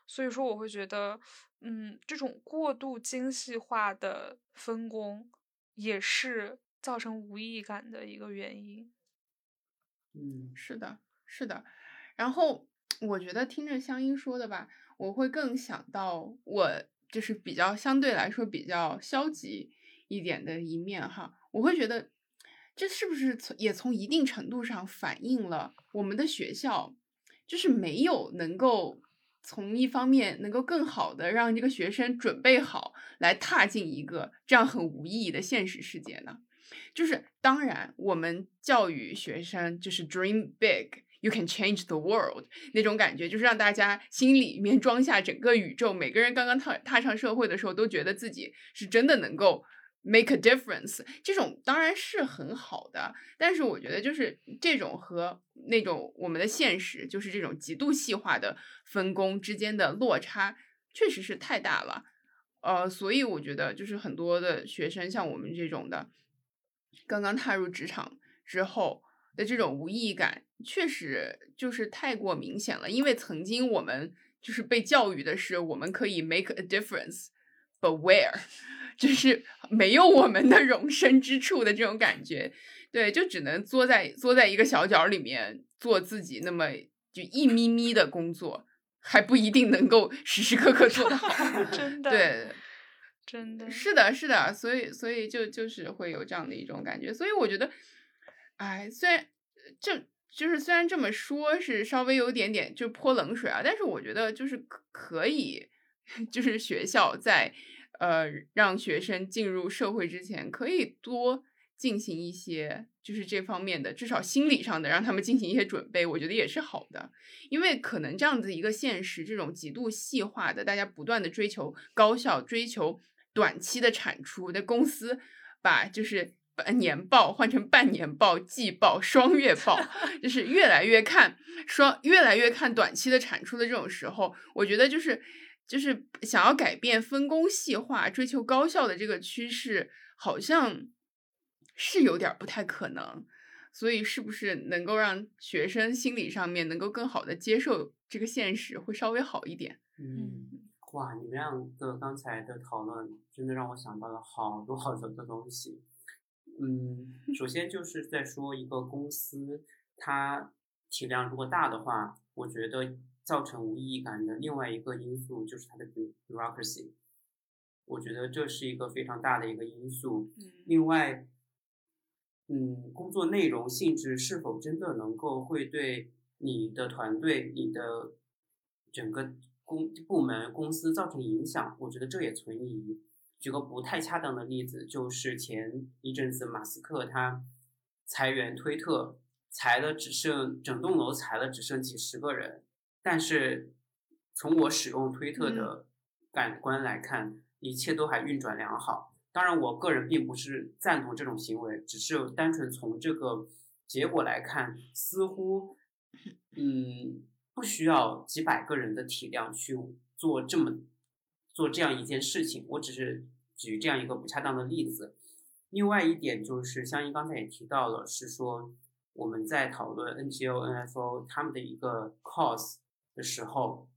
所以说我会觉得，嗯，这种过度精细化的分工也是造成无意义感的一个原因。嗯，是的，是的。然后我觉得听着香音说的吧，我会更想到我就是比较相对来说比较消极一点的一面哈，我会觉得。这是不是从也从一定程度上反映了我们的学校，就是没有能够从一方面能够更好的让这个学生准备好来踏进一个这样很无意义的现实世界呢？就是当然，我们教育学生就是 dream big，you can change the world 那种感觉，就是让大家心里面装下整个宇宙。每个人刚刚踏踏上社会的时候，都觉得自己是真的能够。Make a difference，这种当然是很好的，但是我觉得就是这种和那种我们的现实，就是这种极度细化的分工之间的落差，确实是太大了。呃，所以我觉得就是很多的学生像我们这种的，刚刚踏入职场之后的这种无意义感，确实就是太过明显了。因为曾经我们就是被教育的是，我们可以 make a difference，but where？就是没有我们的容身之处的这种感觉，对，就只能坐在坐在一个小角里面做自己那么就一咪咪的工作，还不一定能够时时刻刻做得好。真的，对，真的是的，是的，所以所以就就是会有这样的一种感觉。所以我觉得，哎，虽然这就是虽然这么说，是稍微有点点就泼冷水啊，但是我觉得就是可以，就是学校在。呃，让学生进入社会之前，可以多进行一些，就是这方面的，至少心理上的，让他们进行一些准备，我觉得也是好的。因为可能这样子一个现实，这种极度细化的，大家不断的追求高效、追求短期的产出的公司，把就是年报换成半年报、季报、双月报，就是越来越看双，越来越看短期的产出的这种时候，我觉得就是。就是想要改变分工细化、追求高效的这个趋势，好像是有点不太可能。所以，是不是能够让学生心理上面能够更好的接受这个现实，会稍微好一点？嗯，哇，你们两个刚才的讨论真的让我想到了好多好多的东西。嗯，首先就是在说一个公司，它体量如果大的话，我觉得。造成无意义感的另外一个因素就是它的 bureaucracy，我觉得这是一个非常大的一个因素。另外，嗯，工作内容性质是否真的能够会对你的团队、你的整个公部门、公司造成影响，我觉得这也存疑。举个不太恰当的例子，就是前一阵子马斯克他裁员推特，裁了只剩整栋楼裁了只剩几十个人，但是从我使用推特的感官来看，一切都还运转良好。当然，我个人并不是赞同这种行为，只是单纯从这个结果来看，似乎，嗯，不需要几百个人的体量去做这么做这样一件事情。我只是举这样一个不恰当的例子。另外一点就是，香音刚才也提到了，是说我们在讨论 NGO、NFO 他们的一个 cause 的时候，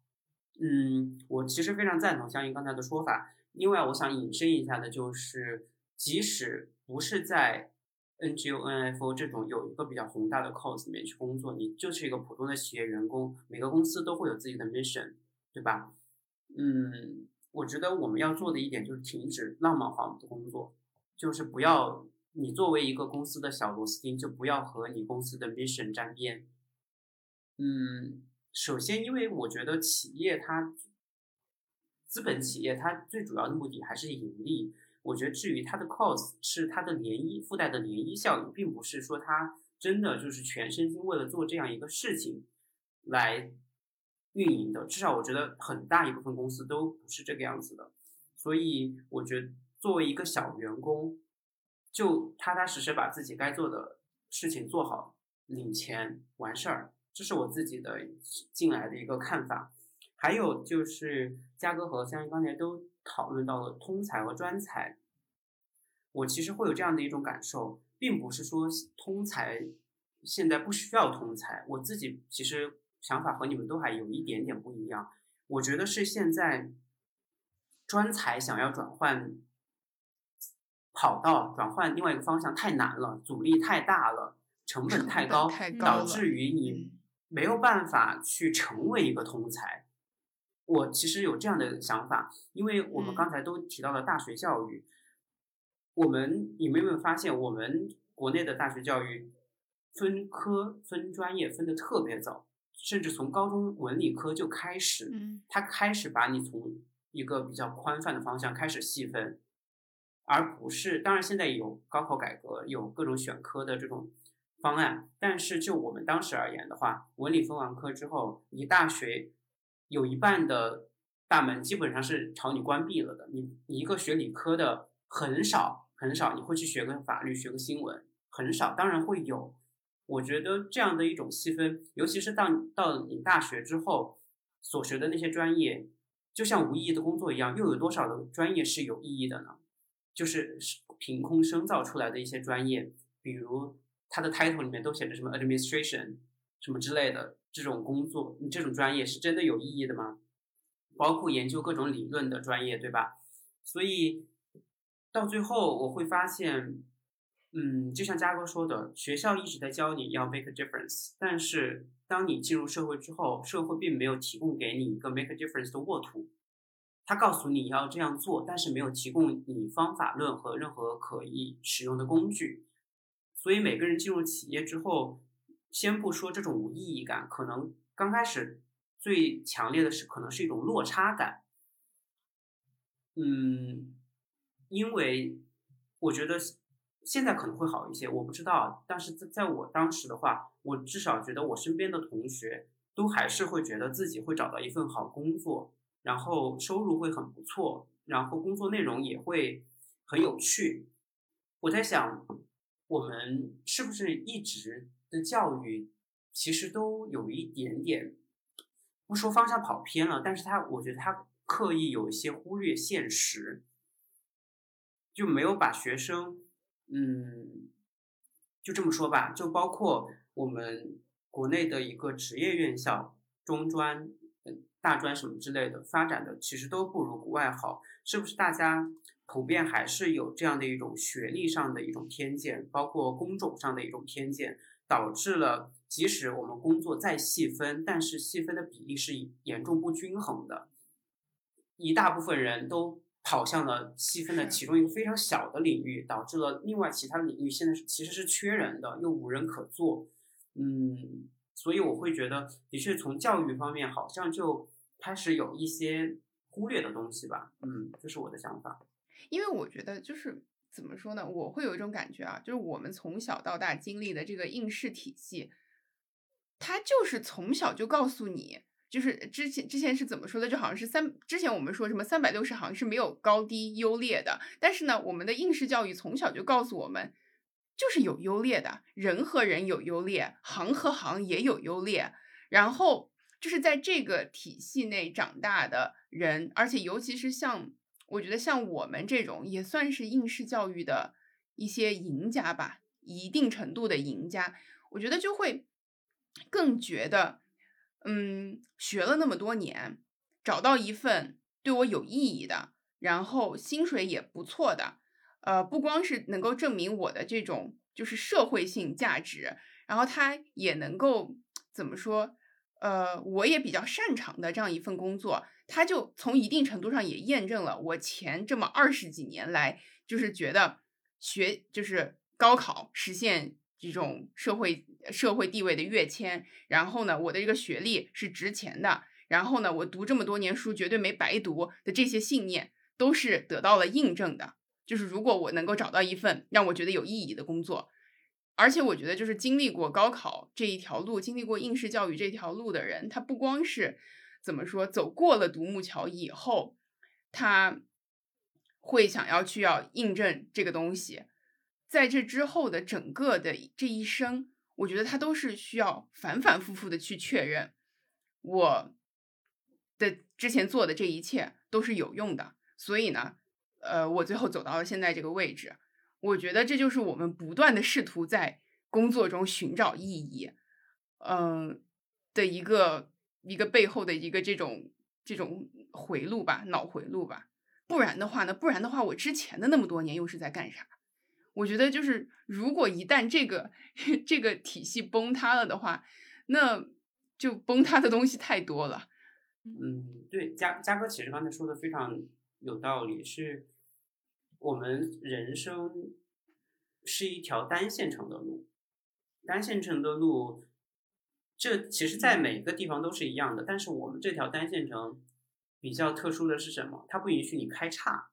嗯，我其实非常赞同香音刚才的说法。另外，我想引申一下的就是，即使不是在 NGO、NFO 这种有一个比较宏大的 cause 里面去工作，你就是一个普通的企业员工，每个公司都会有自己的 mission，对吧？嗯，我觉得我们要做的一点就是停止浪漫化我们的工作，就是不要你作为一个公司的小螺丝钉，就不要和你公司的 mission 沾边。嗯，首先，因为我觉得企业它。资本企业它最主要的目的还是盈利。我觉得至于它的 cost 是它的涟漪附带的涟漪效应，并不是说它真的就是全身心为了做这样一个事情来运营的。至少我觉得很大一部分公司都不是这个样子的。所以我觉得作为一个小员工，就踏踏实实把自己该做的事情做好，领钱完事儿，这是我自己的进来的一个看法。还有就是，嘉哥和香音刚才都讨论到了通才和专才。我其实会有这样的一种感受，并不是说通才现在不需要通才。我自己其实想法和你们都还有一点点不一样。我觉得是现在专才想要转换跑道、转换另外一个方向太难了，阻力太大了，成本太高，导致于你没有办法去成为一个通才。我其实有这样的想法，因为我们刚才都提到了大学教育，我们你们有没有发现，我们国内的大学教育分科分专业分的特别早，甚至从高中文理科就开始，它开始把你从一个比较宽泛的方向开始细分，而不是，当然现在有高考改革，有各种选科的这种方案，但是就我们当时而言的话，文理分完科之后，你大学。有一半的大门基本上是朝你关闭了的。你你一个学理科的很少很少，你会去学个法律、学个新闻，很少。当然会有。我觉得这样的一种细分，尤其是到到你大学之后所学的那些专业，就像无意义的工作一样，又有多少的专业是有意义的呢？就是凭空生造出来的一些专业，比如它的 title 里面都写着什么 administration 什么之类的。这种工作，你这种专业是真的有意义的吗？包括研究各种理论的专业，对吧？所以到最后我会发现，嗯，就像嘉哥说的，学校一直在教你要 make a difference，但是当你进入社会之后，社会并没有提供给你一个 make a difference 的沃土，他告诉你要这样做，但是没有提供你方法论和任何可以使用的工具，所以每个人进入企业之后。先不说这种无意义感，可能刚开始最强烈的是可能是一种落差感。嗯，因为我觉得现在可能会好一些，我不知道。但是在在我当时的话，我至少觉得我身边的同学都还是会觉得自己会找到一份好工作，然后收入会很不错，然后工作内容也会很有趣。我在想，我们是不是一直？的教育其实都有一点点，不说方向跑偏了，但是他我觉得他刻意有一些忽略现实，就没有把学生，嗯，就这么说吧，就包括我们国内的一个职业院校，中专、大专什么之类的，发展的其实都不如国外好，是不是？大家普遍还是有这样的一种学历上的一种偏见，包括工种上的一种偏见。导致了，即使我们工作再细分，但是细分的比例是严重不均衡的。一大部分人都跑向了细分的其中一个非常小的领域，导致了另外其他领域现在是其实是缺人的，又无人可做。嗯，所以我会觉得，的确从教育方面好像就开始有一些忽略的东西吧。嗯，这是我的想法。因为我觉得就是怎么说呢，我会有一种感觉啊，就是我们从小到大经历的这个应试体系，它就是从小就告诉你。就是之前之前是怎么说的？就好像是三之前我们说什么三百六十行是没有高低优劣的，但是呢，我们的应试教育从小就告诉我们，就是有优劣的，人和人有优劣，行和行也有优劣。然后就是在这个体系内长大的人，而且尤其是像我觉得像我们这种也算是应试教育的一些赢家吧，一定程度的赢家，我觉得就会更觉得。嗯，学了那么多年，找到一份对我有意义的，然后薪水也不错的，呃，不光是能够证明我的这种就是社会性价值，然后它也能够怎么说？呃，我也比较擅长的这样一份工作，它就从一定程度上也验证了我前这么二十几年来，就是觉得学就是高考实现。这种社会社会地位的跃迁，然后呢，我的这个学历是值钱的，然后呢，我读这么多年书绝对没白读的这些信念都是得到了印证的。就是如果我能够找到一份让我觉得有意义的工作，而且我觉得就是经历过高考这一条路，经历过应试教育这条路的人，他不光是怎么说走过了独木桥以后，他会想要去要印证这个东西。在这之后的整个的这一生，我觉得他都是需要反反复复的去确认，我的之前做的这一切都是有用的。所以呢，呃，我最后走到了现在这个位置，我觉得这就是我们不断的试图在工作中寻找意义，嗯的一个一个背后的一个这种这种回路吧，脑回路吧。不然的话呢，不然的话，我之前的那么多年又是在干啥？我觉得就是，如果一旦这个 这个体系崩塌了的话，那就崩塌的东西太多了。嗯，对，嘉嘉哥其实刚才说的非常有道理，是我们人生是一条单线程的路，单线程的路，这其实在每个地方都是一样的，但是我们这条单线程比较特殊的是什么？它不允许你开叉，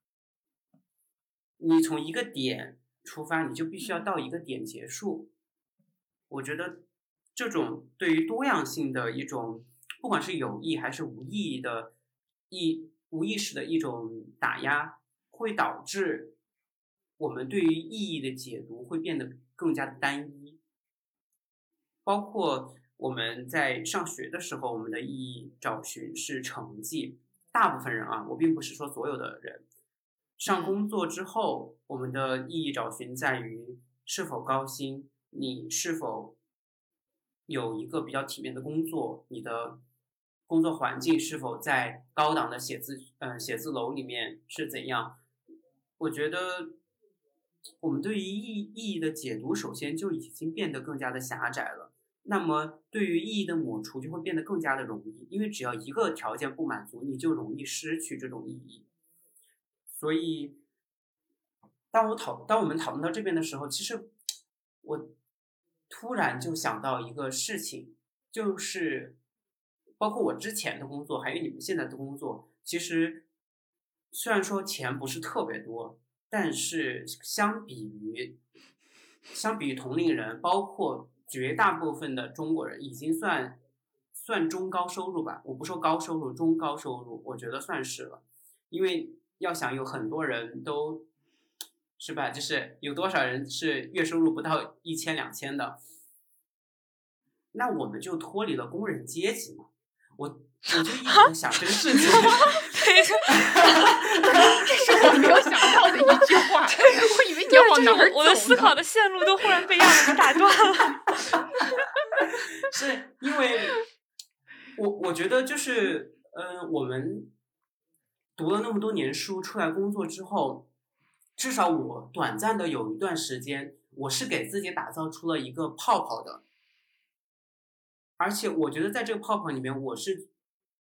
你从一个点。出发你就必须要到一个点结束，我觉得这种对于多样性的一种，不管是有意还是无意义的意无意识的一种打压，会导致我们对于意义的解读会变得更加的单一。包括我们在上学的时候，我们的意义找寻是成绩，大部分人啊，我并不是说所有的人。上工作之后，我们的意义找寻在于是否高薪，你是否有一个比较体面的工作，你的工作环境是否在高档的写字嗯写字楼里面是怎样？我觉得我们对于意意义的解读，首先就已经变得更加的狭窄了。那么，对于意义的抹除就会变得更加的容易，因为只要一个条件不满足，你就容易失去这种意义。所以，当我讨当我们讨论到这边的时候，其实我突然就想到一个事情，就是包括我之前的工作，还有你们现在的工作，其实虽然说钱不是特别多，但是相比于相比于同龄人，包括绝大部分的中国人，已经算算中高收入吧。我不说高收入，中高收入，我觉得算是了，因为。要想有很多人都，是吧？就是有多少人是月收入不到一千两千的，那我们就脱离了工人阶级嘛。我我就一直在想这个事情，这是我没有想到的一句话。我以为你要往哪儿走，我的思考的线路都忽然被亚人打断了。是因为，我我觉得就是，嗯，我们。读了那么多年书，出来工作之后，至少我短暂的有一段时间，我是给自己打造出了一个泡泡的。而且我觉得在这个泡泡里面，我是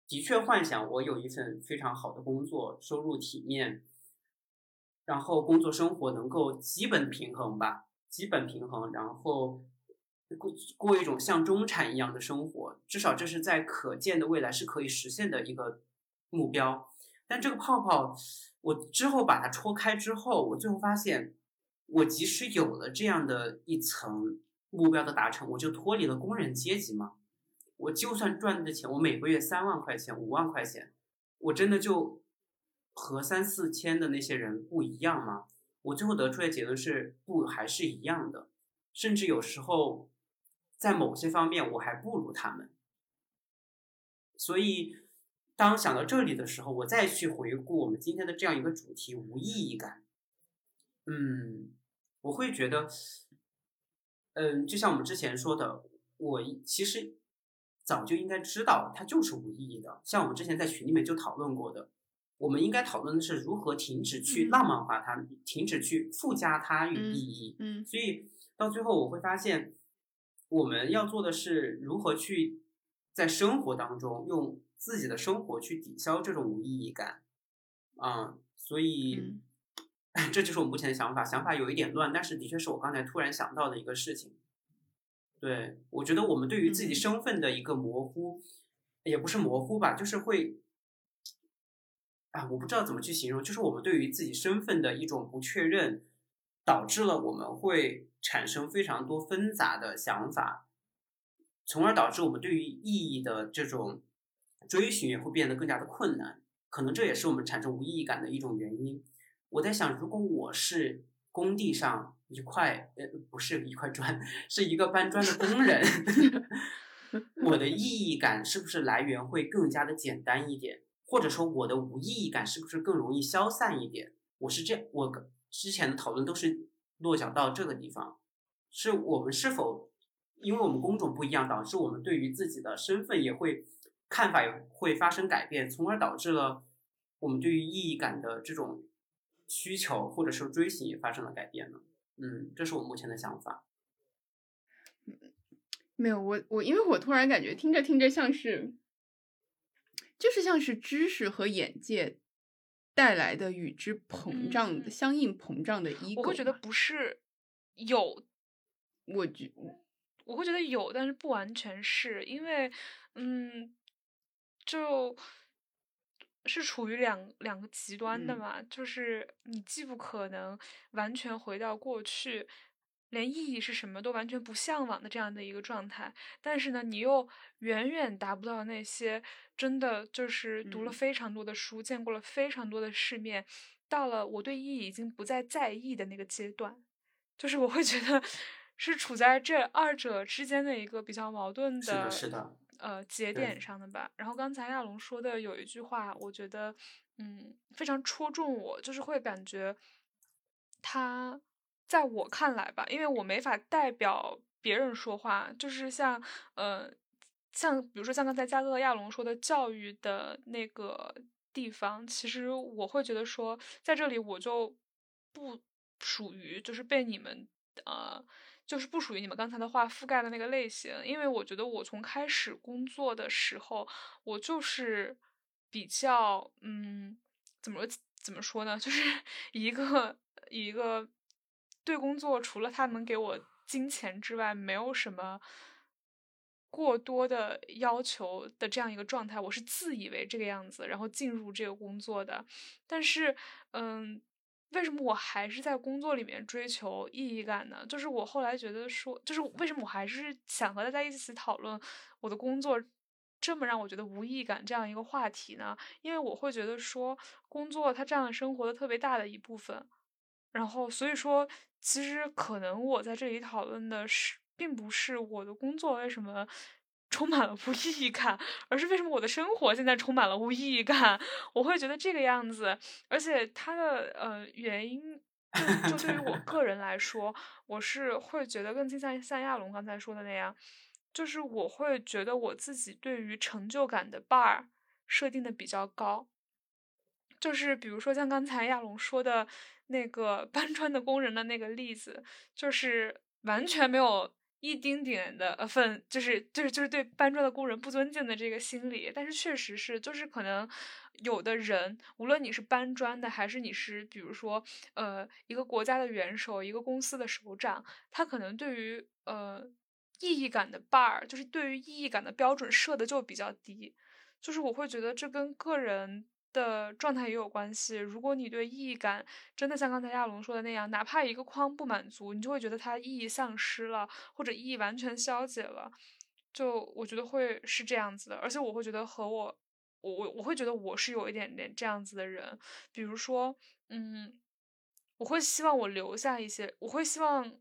的确幻想我有一份非常好的工作，收入体面，然后工作生活能够基本平衡吧，基本平衡，然后过过一种像中产一样的生活，至少这是在可见的未来是可以实现的一个目标。但这个泡泡，我之后把它戳开之后，我最后发现，我即使有了这样的一层目标的达成，我就脱离了工人阶级吗？我就算赚的钱，我每个月三万块钱、五万块钱，我真的就和三四千的那些人不一样吗？我最后得出的结论是，不，还是一样的，甚至有时候。在某些方面，我还不如他们。所以，当想到这里的时候，我再去回顾我们今天的这样一个主题——无意义感。嗯，我会觉得，嗯，就像我们之前说的，我其实早就应该知道它就是无意义的。像我们之前在群里面就讨论过的，我们应该讨论的是如何停止去浪漫化它，停止去附加它与意义。嗯，所以到最后我会发现。我们要做的是如何去在生活当中用自己的生活去抵消这种无意义感，啊，所以 这就是我目前的想法。想法有一点乱，但是的确是我刚才突然想到的一个事情。对我觉得我们对于自己身份的一个模糊，也不是模糊吧，就是会啊，我不知道怎么去形容，就是我们对于自己身份的一种不确认。导致了我们会产生非常多纷杂的想法，从而导致我们对于意义的这种追寻也会变得更加的困难。可能这也是我们产生无意义感的一种原因。我在想，如果我是工地上一块呃不是一块砖，是一个搬砖的工人，我的意义感是不是来源会更加的简单一点？或者说，我的无意义感是不是更容易消散一点？我是这样我。之前的讨论都是落脚到这个地方，是我们是否因为我们工种不一样，导致我们对于自己的身份也会看法也会发生改变，从而导致了我们对于意义感的这种需求或者说追寻也发生了改变呢？嗯，这是我目前的想法。没有我我因为我突然感觉听着听着像是，就是像是知识和眼界。带来的与之膨胀的相应膨胀的一，我会觉得不是有，我觉我会觉得有，但是不完全是因为，嗯，就是处于两两个极端的嘛，就是你既不可能完全回到过去。连意义是什么都完全不向往的这样的一个状态，但是呢，你又远远达不到那些真的就是读了非常多的书、见过了非常多的世面，到了我对意义已经不再在意的那个阶段，就是我会觉得 是处在这二者之间的一个比较矛盾的是的呃节点上的吧。然后刚才亚龙说的有一句话，我觉得嗯非常戳中我，就是会感觉他。在我看来吧，因为我没法代表别人说话，就是像，呃，像比如说像刚才加哥和亚龙说的教育的那个地方，其实我会觉得说，在这里我就不属于，就是被你们，呃，就是不属于你们刚才的话覆盖的那个类型，因为我觉得我从开始工作的时候，我就是比较，嗯，怎么怎么说呢，就是一个一个。对工作，除了他能给我金钱之外，没有什么过多的要求的这样一个状态。我是自以为这个样子，然后进入这个工作的。但是，嗯，为什么我还是在工作里面追求意义感呢？就是我后来觉得说，就是为什么我还是想和大家一起讨论我的工作这么让我觉得无意义感这样一个话题呢？因为我会觉得说，工作它占了生活的特别大的一部分，然后所以说。其实可能我在这里讨论的是，并不是我的工作为什么充满了无意义感，而是为什么我的生活现在充满了无意义感。我会觉得这个样子，而且它的呃原因，就就对于我 个人来说，我是会觉得更倾向于像亚龙刚才说的那样，就是我会觉得我自己对于成就感的 bar 设定的比较高，就是比如说像刚才亚龙说的。那个搬砖的工人的那个例子，就是完全没有一丁点的份，就是就是就是对搬砖的工人不尊敬的这个心理。但是确实是，就是可能有的人，无论你是搬砖的，还是你是比如说呃一个国家的元首、一个公司的首长，他可能对于呃意义感的 bar，就是对于意义感的标准设的就比较低，就是我会觉得这跟个人的状态也有关系。如果你对意义感真的像刚才亚龙说的那样，哪怕一个框不满足，你就会觉得它意义丧失了，或者意义完全消解了。就我觉得会是这样子的，而且我会觉得和我，我我我会觉得我是有一点点这样子的人，比如说，嗯，我会希望我留下一些，我会希望。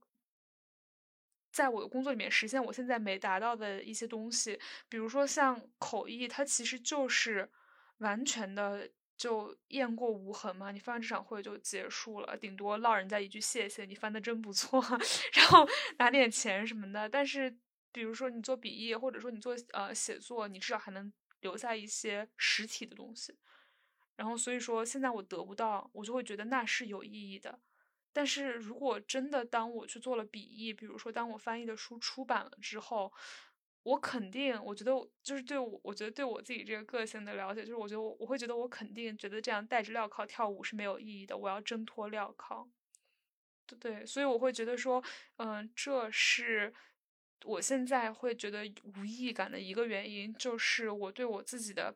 在我的工作里面实现我现在没达到的一些东西，比如说像口译，它其实就是完全的就雁过无痕嘛，你翻完这场会就结束了，顶多落人家一句谢谢，你翻的真不错，然后拿点钱什么的。但是比如说你做笔译，或者说你做呃写作，你至少还能留下一些实体的东西。然后所以说现在我得不到，我就会觉得那是有意义的。但是如果真的当我去做了笔译，比如说当我翻译的书出版了之后，我肯定，我觉得就是对我，我觉得对我自己这个个性的了解，就是我觉得我我会觉得我肯定觉得这样带着镣铐跳舞是没有意义的，我要挣脱镣铐，对对，所以我会觉得说，嗯，这是我现在会觉得无意义感的一个原因，就是我对我自己的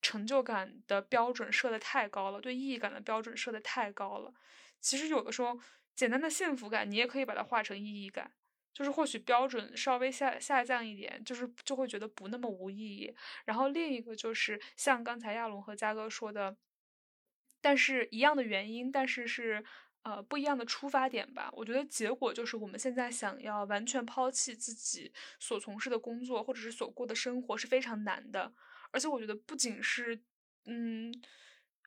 成就感的标准设的太高了，对意义感的标准设的太高了。其实有的时候，简单的幸福感，你也可以把它化成意义感，就是或许标准稍微下下降一点，就是就会觉得不那么无意义。然后另一个就是像刚才亚龙和嘉哥说的，但是一样的原因，但是是呃不一样的出发点吧。我觉得结果就是我们现在想要完全抛弃自己所从事的工作或者是所过的生活是非常难的。而且我觉得不仅是，嗯，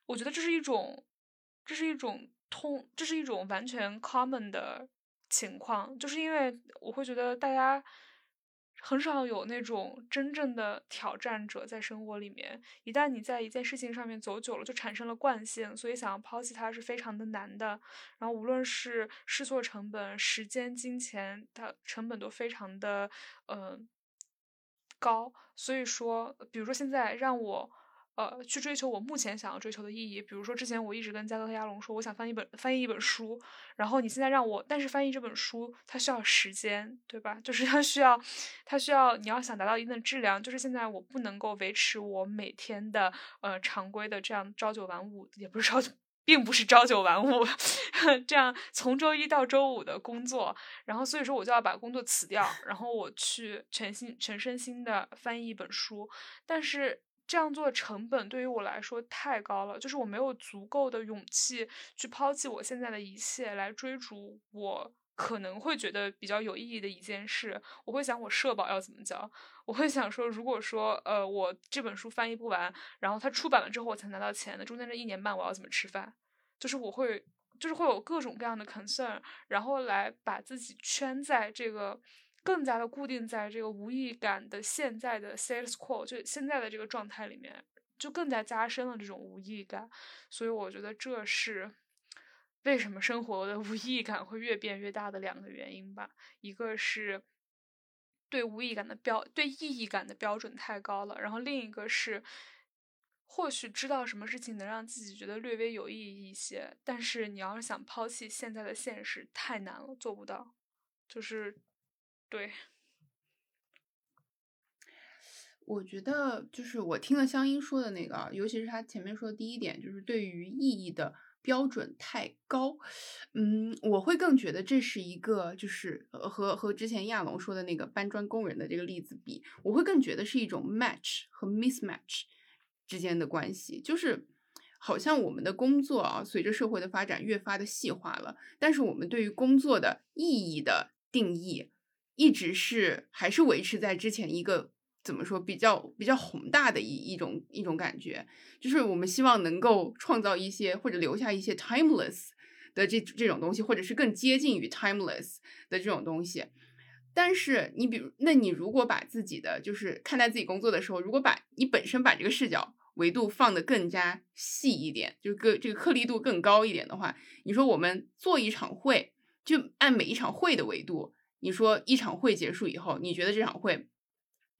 我觉得这是一种，这是一种。通，这是一种完全 common 的情况，就是因为我会觉得大家很少有那种真正的挑战者在生活里面。一旦你在一件事情上面走久了，就产生了惯性，所以想要抛弃它是非常的难的。然后无论是试错成本、时间、金钱，它成本都非常的嗯高。所以说，比如说现在让我。呃，去追求我目前想要追求的意义，比如说之前我一直跟嘉德和亚龙说，我想翻一本翻译一本书，然后你现在让我，但是翻译这本书它需要时间，对吧？就是它需要，它需要你要想达到一定的质量，就是现在我不能够维持我每天的呃常规的这样朝九晚五，也不是朝九，并不是朝九晚五，这样从周一到周五的工作，然后所以说我就要把工作辞掉，然后我去全心全身心的翻译一本书，但是。这样做的成本对于我来说太高了，就是我没有足够的勇气去抛弃我现在的一切，来追逐我可能会觉得比较有意义的一件事。我会想我社保要怎么交，我会想说，如果说呃我这本书翻译不完，然后它出版了之后我才拿到钱的，中间这一年半我要怎么吃饭？就是我会就是会有各种各样的 concern，然后来把自己圈在这个。更加的固定在这个无意义感的现在的 sales quo，就现在的这个状态里面，就更加加深了这种无意义感。所以我觉得这是为什么生活的无意义感会越变越大的两个原因吧。一个是对无意义感的标对意义感的标准太高了，然后另一个是或许知道什么事情能让自己觉得略微有意义一些，但是你要是想抛弃现在的现实，太难了，做不到，就是。对，我觉得就是我听了香音说的那个，尤其是他前面说的第一点，就是对于意义的标准太高。嗯，我会更觉得这是一个，就是和和之前亚龙说的那个搬砖工人的这个例子比，我会更觉得是一种 match 和 mismatch 之间的关系，就是好像我们的工作啊，随着社会的发展越发的细化了，但是我们对于工作的意义的定义。一直是还是维持在之前一个怎么说比较比较宏大的一一种一种感觉，就是我们希望能够创造一些或者留下一些 timeless 的这这种东西，或者是更接近于 timeless 的这种东西。但是你比如，那你如果把自己的就是看待自己工作的时候，如果把你本身把这个视角维度放得更加细一点，就是个这个颗粒度更高一点的话，你说我们做一场会，就按每一场会的维度。你说一场会结束以后，你觉得这场会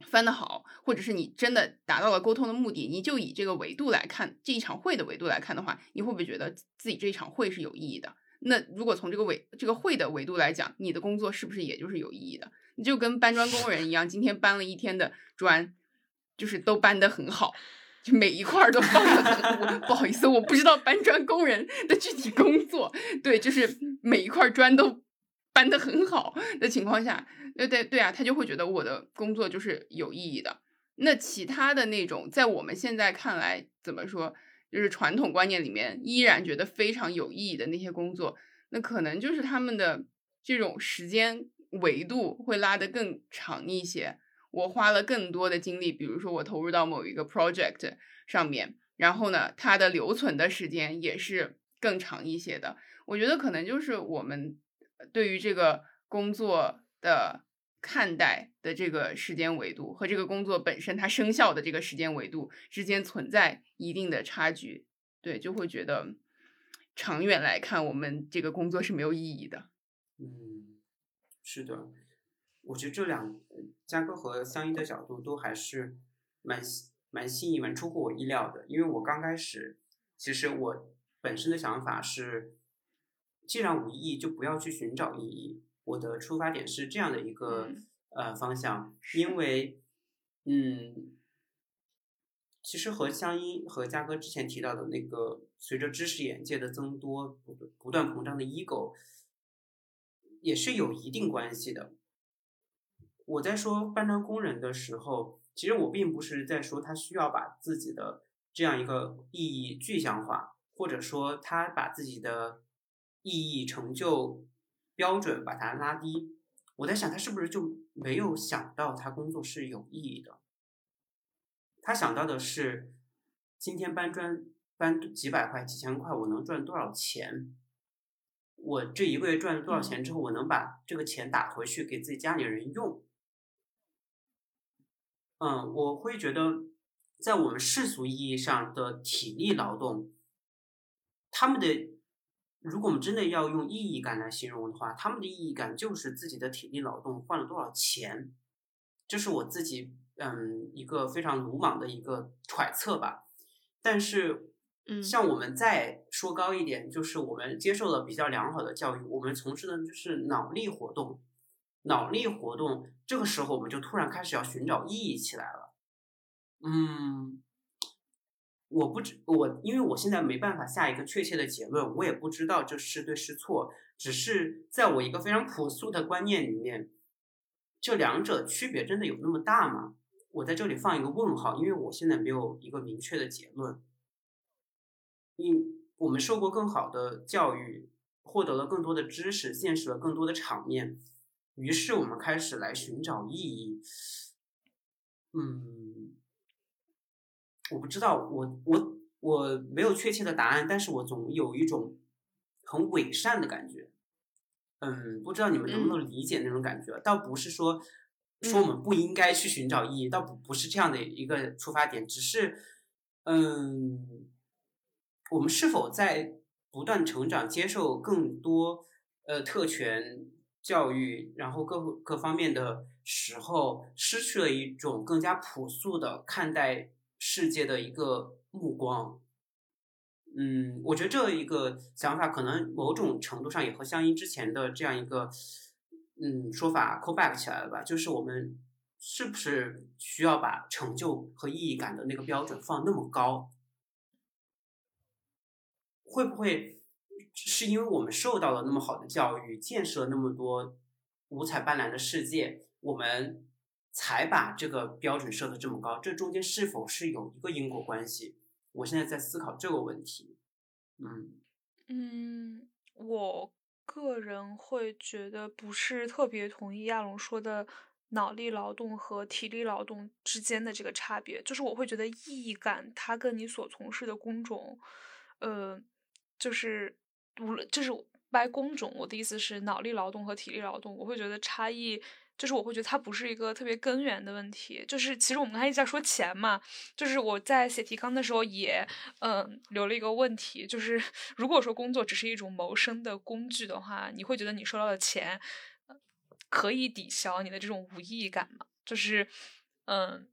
翻得好，或者是你真的达到了沟通的目的，你就以这个维度来看这一场会的维度来看的话，你会不会觉得自己这一场会是有意义的？那如果从这个维这个会的维度来讲，你的工作是不是也就是有意义的？你就跟搬砖工人一样，今天搬了一天的砖，就是都搬得很好，就每一块都放的很。不好意思，我不知道搬砖工人的具体工作。对，就是每一块砖都搬得很好的情况下，对对对啊，他就会觉得我的工作就是有意义的。那其他的那种，在我们现在看来，怎么说？就是传统观念里面依然觉得非常有意义的那些工作，那可能就是他们的这种时间维度会拉得更长一些。我花了更多的精力，比如说我投入到某一个 project 上面，然后呢，它的留存的时间也是更长一些的。我觉得可能就是我们对于这个工作的。看待的这个时间维度和这个工作本身它生效的这个时间维度之间存在一定的差距，对，就会觉得长远来看，我们这个工作是没有意义的。嗯，是的，我觉得这两嘉哥和相依的角度都还是蛮蛮新颖、蛮出乎我意料的。因为我刚开始，其实我本身的想法是，既然无意义，就不要去寻找意义。我的出发点是这样的一个呃方向，因为嗯，其实和香音和嘉哥之前提到的那个，随着知识眼界的增多，不不断膨胀的 ego，也是有一定关系的。我在说搬砖工人的时候，其实我并不是在说他需要把自己的这样一个意义具象化，或者说他把自己的意义成就。标准把它拉低，我在想他是不是就没有想到他工作是有意义的？他想到的是今天搬砖搬几百块几千块，我能赚多少钱？我这一个月赚了多少钱之后，我能把这个钱打回去给自己家里人用？嗯，我会觉得在我们世俗意义上的体力劳动，他们的。如果我们真的要用意义感来形容的话，他们的意义感就是自己的体力劳动换了多少钱，这是我自己嗯一个非常鲁莽的一个揣测吧。但是，嗯，像我们再说高一点，就是我们接受了比较良好的教育，我们从事的就是脑力活动，脑力活动，这个时候我们就突然开始要寻找意义起来了，嗯。我不知我，因为我现在没办法下一个确切的结论，我也不知道这是对是错，只是在我一个非常朴素的观念里面，这两者区别真的有那么大吗？我在这里放一个问号，因为我现在没有一个明确的结论。因我们受过更好的教育，获得了更多的知识，见识了更多的场面，于是我们开始来寻找意义。嗯。我不知道，我我我没有确切的答案，但是我总有一种很伪善的感觉。嗯，不知道你们能不能理解那种感觉？倒不是说说我们不应该去寻找意义，倒不不是这样的一个出发点，只是嗯，我们是否在不断成长、接受更多呃特权教育，然后各各方面的时候，失去了一种更加朴素的看待。世界的一个目光，嗯，我觉得这一个想法可能某种程度上也和香音之前的这样一个嗯说法 call back 起来了吧？就是我们是不是需要把成就和意义感的那个标准放那么高？会不会是因为我们受到了那么好的教育，见识了那么多五彩斑斓的世界，我们？才把这个标准设的这么高，这中间是否是有一个因果关系？我现在在思考这个问题。嗯嗯，我个人会觉得不是特别同意亚龙说的脑力劳动和体力劳动之间的这个差别，就是我会觉得意义感它跟你所从事的工种，呃，就是无论就是掰工种，我的意思是脑力劳动和体力劳动，我会觉得差异。就是我会觉得它不是一个特别根源的问题，就是其实我们刚才一直在说钱嘛，就是我在写提纲的时候也嗯留了一个问题，就是 如果说工作只是一种谋生的工具的话，你会觉得你收到的钱可以抵消你的这种无意义感吗？就是嗯，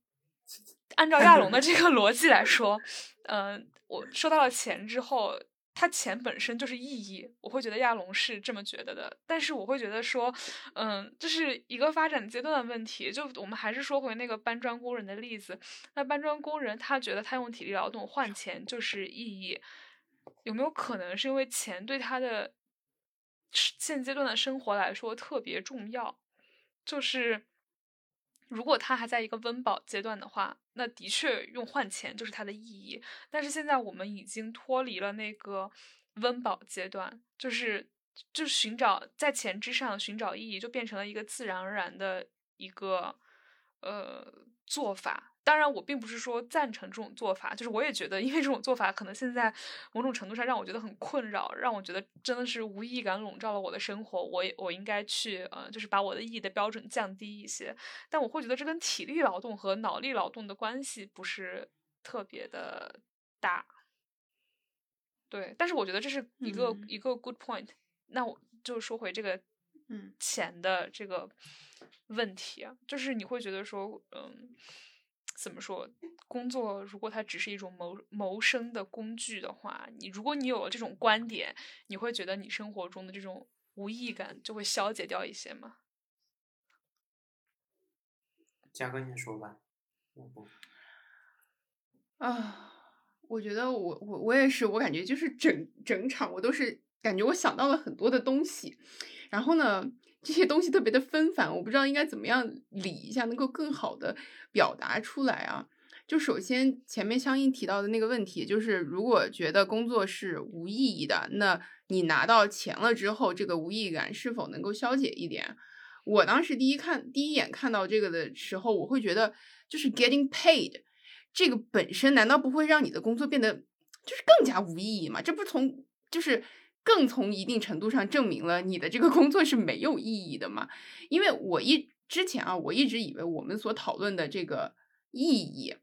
按照亚龙的这个逻辑来说，嗯，我收到了钱之后，它钱本身就是意义，我会觉得亚龙是这么觉得的。但是我会觉得说，嗯，这是一个发展阶段的问题。就我们还是说回那个搬砖工人的例子，那搬砖工人他觉得他用体力劳动换钱就是意义，有没有可能是因为钱对他的现阶段的生活来说特别重要？就是如果他还在一个温饱阶段的话。那的确用换钱就是它的意义，但是现在我们已经脱离了那个温饱阶段，就是就寻找在钱之上寻找意义，就变成了一个自然而然的一个呃做法。当然，我并不是说赞成这种做法，就是我也觉得，因为这种做法可能现在某种程度上让我觉得很困扰，让我觉得真的是无意义感笼罩了我的生活。我也我应该去呃，就是把我的意义的标准降低一些。但我会觉得这跟体力劳动和脑力劳动的关系不是特别的大。对，但是我觉得这是一个一个 good point。那我就说回这个嗯钱的这个问题啊，就是你会觉得说嗯。怎么说？工作如果它只是一种谋谋生的工具的话，你如果你有了这种观点，你会觉得你生活中的这种无意义感就会消解掉一些吗？嘉哥你说吧。啊，我觉得我我我也是，我感觉就是整整场我都是感觉我想到了很多的东西，然后呢。这些东西特别的纷繁，我不知道应该怎么样理一下，能够更好的表达出来啊。就首先前面相应提到的那个问题，就是如果觉得工作是无意义的，那你拿到钱了之后，这个无意义感是否能够消解一点？我当时第一看第一眼看到这个的时候，我会觉得就是 getting paid 这个本身难道不会让你的工作变得就是更加无意义吗？这不从就是。更从一定程度上证明了你的这个工作是没有意义的嘛？因为我一之前啊，我一直以为我们所讨论的这个意义，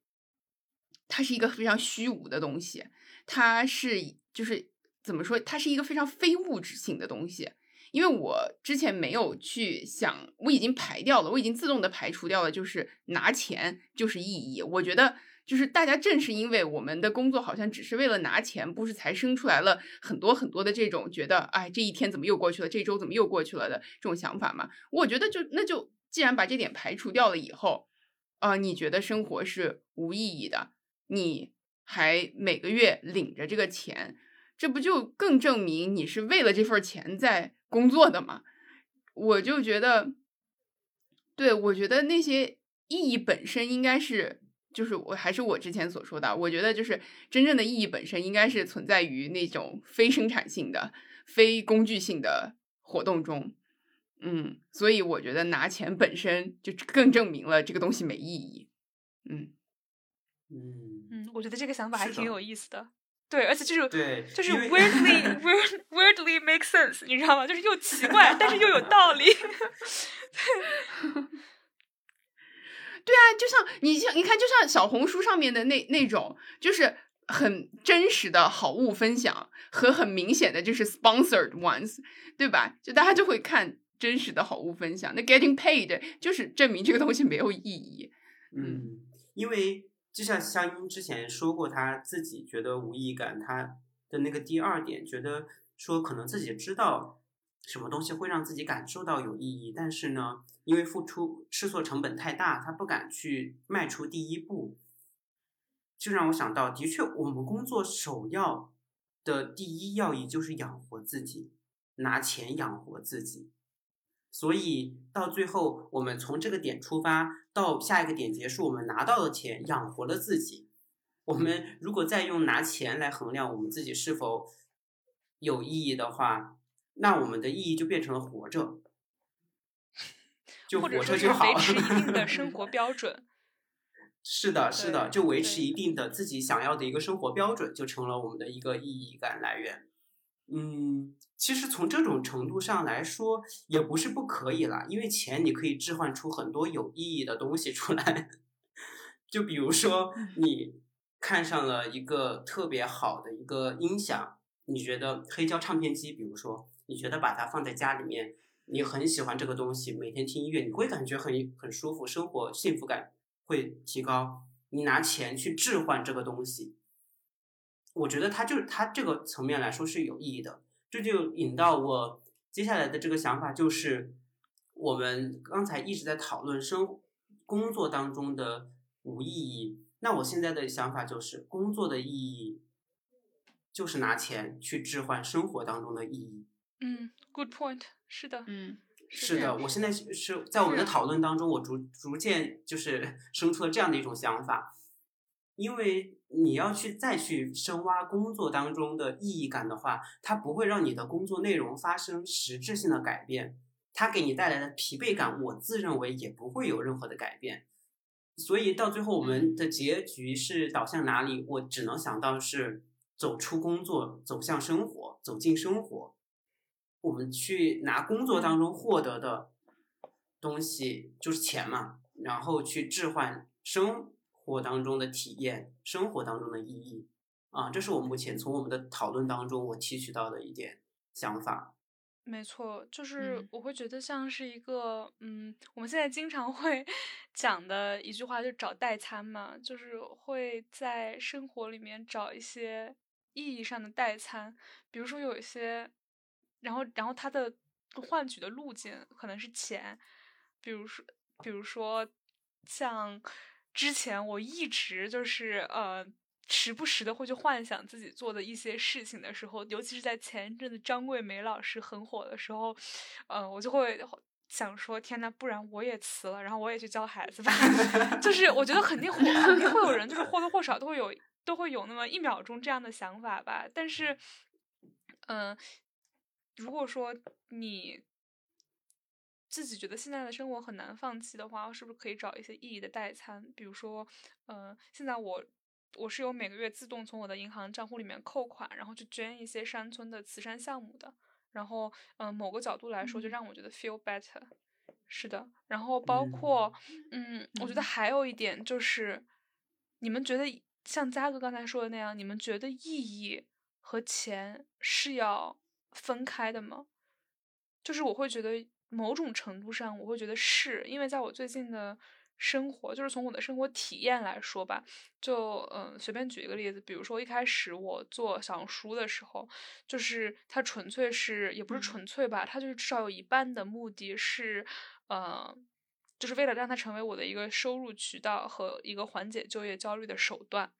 它是一个非常虚无的东西，它是就是怎么说，它是一个非常非物质性的东西。因为我之前没有去想，我已经排掉了，我已经自动的排除掉了，就是拿钱就是意义。我觉得。就是大家正是因为我们的工作好像只是为了拿钱，不是才生出来了很多很多的这种觉得，哎，这一天怎么又过去了，这周怎么又过去了的这种想法嘛？我觉得就那就既然把这点排除掉了以后，啊，你觉得生活是无意义的，你还每个月领着这个钱，这不就更证明你是为了这份钱在工作的嘛？我就觉得，对我觉得那些意义本身应该是。就是我还是我之前所说的，我觉得就是真正的意义本身应该是存在于那种非生产性的、非工具性的活动中，嗯，所以我觉得拿钱本身就更证明了这个东西没意义，嗯。嗯。嗯，我觉得这个想法还挺有。意思的，对，而且就是对，就是 weirdly weird weirdly make sense，你知道吗？就是又奇怪，但是又有道理。对啊，就像你像你看，就像小红书上面的那那种，就是很真实的好物分享和很明显的就是 sponsored ones，对吧？就大家就会看真实的好物分享。那 getting paid 就是证明这个东西没有意义。嗯，因为就像香音之前说过，他自己觉得无意义感，他的那个第二点，觉得说可能自己知道。什么东西会让自己感受到有意义？但是呢，因为付出试错成本太大，他不敢去迈出第一步。就让我想到，的确，我们工作首要的第一要义就是养活自己，拿钱养活自己。所以到最后，我们从这个点出发，到下一个点结束，我们拿到了钱，养活了自己。我们如果再用拿钱来衡量我们自己是否有意义的话，那我们的意义就变成了活着，就活着就好。维持一定的生 活标准。是的，是的，就维持一定的自己想要的一个生活标准，就成了我们的一个意义感来源。嗯，其实从这种程度上来说，也不是不可以啦，因为钱你可以置换出很多有意义的东西出来。就比如说，你看上了一个特别好的一个音响，你觉得黑胶唱片机，比如说。你觉得把它放在家里面，你很喜欢这个东西，每天听音乐，你会感觉很很舒服，生活幸福感会提高。你拿钱去置换这个东西，我觉得它就是它这个层面来说是有意义的。这就引到我接下来的这个想法，就是我们刚才一直在讨论生工作当中的无意义。那我现在的想法就是，工作的意义就是拿钱去置换生活当中的意义。嗯，good point，是的，嗯，是的。我现在是在我们的讨论当中，我逐逐渐就是 生出了这样的一种想法，因为你要去再去深挖工作当中的意义感的话，它不会让你的工作内容发生实质性的改变，它给你带来的疲惫感，我自认为也不会有任何的改变。所以到最后，我们的结局是导向哪里？我只能想到是走出工作，走向生活，走进生活。我们去拿工作当中获得的东西，就是钱嘛，然后去置换生活当中的体验，生活当中的意义。啊，这是我目前从我们的讨论当中我提取到的一点想法。没错，就是我会觉得像是一个，嗯，我们现在经常会 讲的一句话，就找代餐嘛，就是会在生活里面找一些意义上的代餐，比如说有一些，然后然后它的换取的路径可能是钱，比如说比如说像之前我一直就是呃。时不时的会去幻想自己做的一些事情的时候，尤其是在前一阵子张桂梅老师很火的时候，呃，我就会想说：天呐，不然我也辞了，然后我也去教孩子吧。就是我觉得肯定会肯定会有人，就是或多或少都会有都会有那么一秒钟这样的想法吧。但是，嗯，如果说你自己觉得现在的生活很难放弃的话，是不是可以找一些意义的代餐？比如说，嗯，现在我。我是有每个月自动从我的银行账户里面扣款，然后去捐一些山村的慈善项目的。然后，嗯，某个角度来说，就让我觉得 feel better。是的。然后包括，嗯，我觉得还有一点就是，你们觉得像嘉哥刚才说的那样，你们觉得意义和钱是要分开的吗？就是我会觉得某种程度上，我会觉得是因为在我最近的。生活就是从我的生活体验来说吧，就嗯，随便举一个例子，比如说一开始我做小红书的时候，就是它纯粹是也不是纯粹吧，它就是至少有一半的目的是，呃，就是为了让它成为我的一个收入渠道和一个缓解就业焦虑的手段。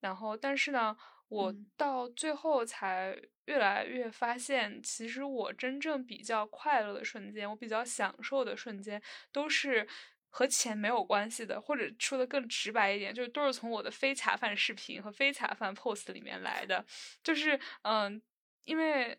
然后，但是呢，我到最后才越来越发现，其实我真正比较快乐的瞬间，我比较享受的瞬间，都是。和钱没有关系的，或者说的更直白一点，就是都是从我的非茶饭视频和非茶饭 post 里面来的。就是嗯，因为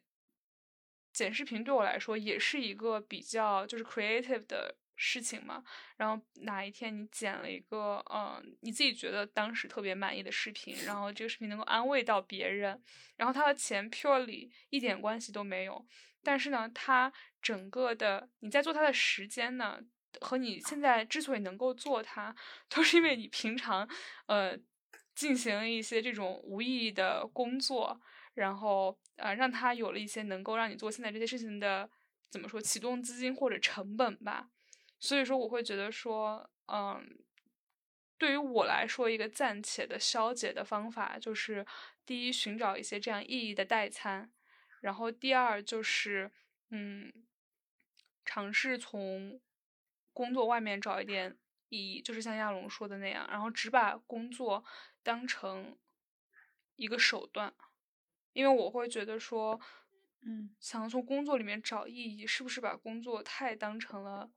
剪视频对我来说也是一个比较就是 creative 的事情嘛。然后哪一天你剪了一个嗯你自己觉得当时特别满意的视频，然后这个视频能够安慰到别人，然后它和钱 purely 一点关系都没有。但是呢，它整个的你在做它的时间呢？和你现在之所以能够做它，都是因为你平常，呃，进行一些这种无意义的工作，然后呃，让它有了一些能够让你做现在这些事情的，怎么说，启动资金或者成本吧。所以说，我会觉得说，嗯，对于我来说，一个暂且的消解的方法就是，第一，寻找一些这样意义的代餐，然后第二就是，嗯，尝试从。工作外面找一点意义，就是像亚龙说的那样，然后只把工作当成一个手段，因为我会觉得说，嗯，想从工作里面找意义，是不是把工作太当成了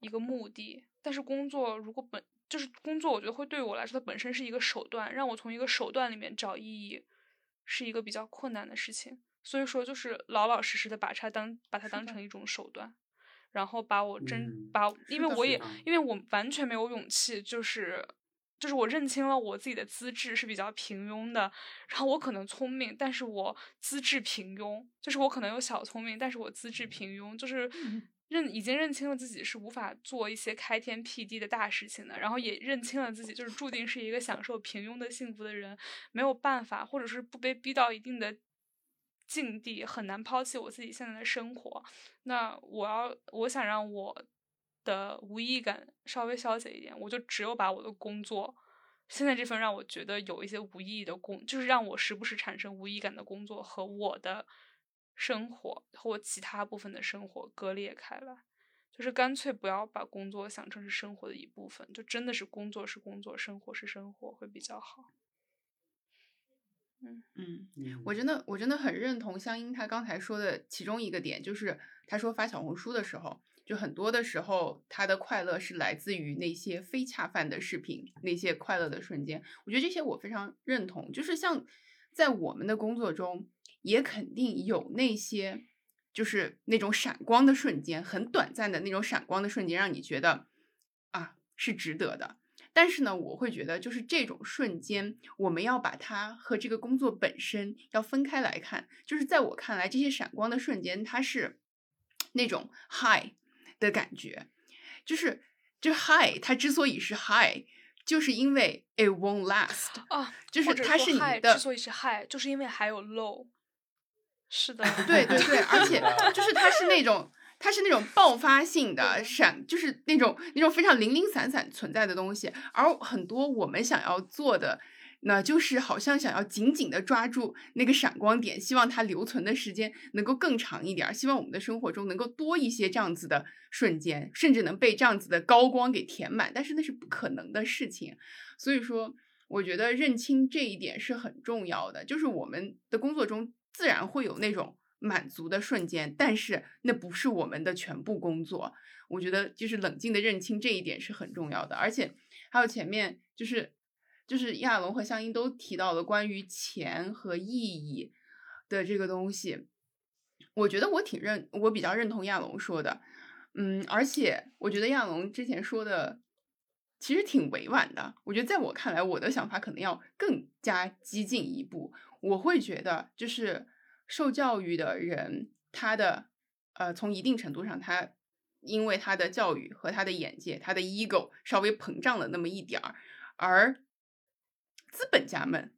一个目的？但是工作如果本就是工作，我觉得会对我来说，它本身是一个手段，让我从一个手段里面找意义，是一个比较困难的事情。所以说，就是老老实实的把它当把它当成一种手段。然后把我真把，因为我也因为我完全没有勇气，就是就是我认清了我自己的资质是比较平庸的，然后我可能聪明，但是我资质平庸，就是我可能有小聪明，但是我资质平庸，就是认已经认清了自己是无法做一些开天辟地的大事情的，然后也认清了自己就是注定是一个享受平庸的幸福的人，没有办法，或者是不被逼到一定的。境地很难抛弃我自己现在的生活，那我要我想让我的无意义感稍微消解一点，我就只有把我的工作现在这份让我觉得有一些无意义的工，就是让我时不时产生无意义感的工作和我的生活或其他部分的生活割裂开来，就是干脆不要把工作想成是生活的一部分，就真的是工作是工作，生活是生活会比较好。嗯嗯，我真的我真的很认同香音她刚才说的其中一个点，就是她说发小红书的时候。就很多的时候，她的快乐是来自于那些非恰饭的视频，那些快乐的瞬间。我觉得这些我非常认同。就是像在我们的工作中，也肯定有那些就是那种闪光的瞬间，很短暂的那种闪光的瞬间，让你觉得啊是值得的。但是呢，我会觉得就是这种瞬间，我们要把它和这个工作本身要分开来看。就是在我看来，这些闪光的瞬间，它是那种 high。的感觉，就是就 high，它之所以是 high，就是因为 it won't last 啊，就是它是你的之所以是 high，就是因为还有 low，是的，对对对，而且 就是它是那种它是那种爆发性的闪，就是那种那种非常零零散散存在的东西，而很多我们想要做的。那就是好像想要紧紧的抓住那个闪光点，希望它留存的时间能够更长一点，希望我们的生活中能够多一些这样子的瞬间，甚至能被这样子的高光给填满。但是那是不可能的事情，所以说，我觉得认清这一点是很重要的。就是我们的工作中自然会有那种满足的瞬间，但是那不是我们的全部工作。我觉得就是冷静的认清这一点是很重要的，而且还有前面就是。就是亚龙和香音都提到了关于钱和意义的这个东西，我觉得我挺认，我比较认同亚龙说的，嗯，而且我觉得亚龙之前说的其实挺委婉的。我觉得在我看来，我的想法可能要更加激进一步。我会觉得，就是受教育的人，他的呃，从一定程度上，他因为他的教育和他的眼界，他的 ego 稍微膨胀了那么一点儿，而资本家们，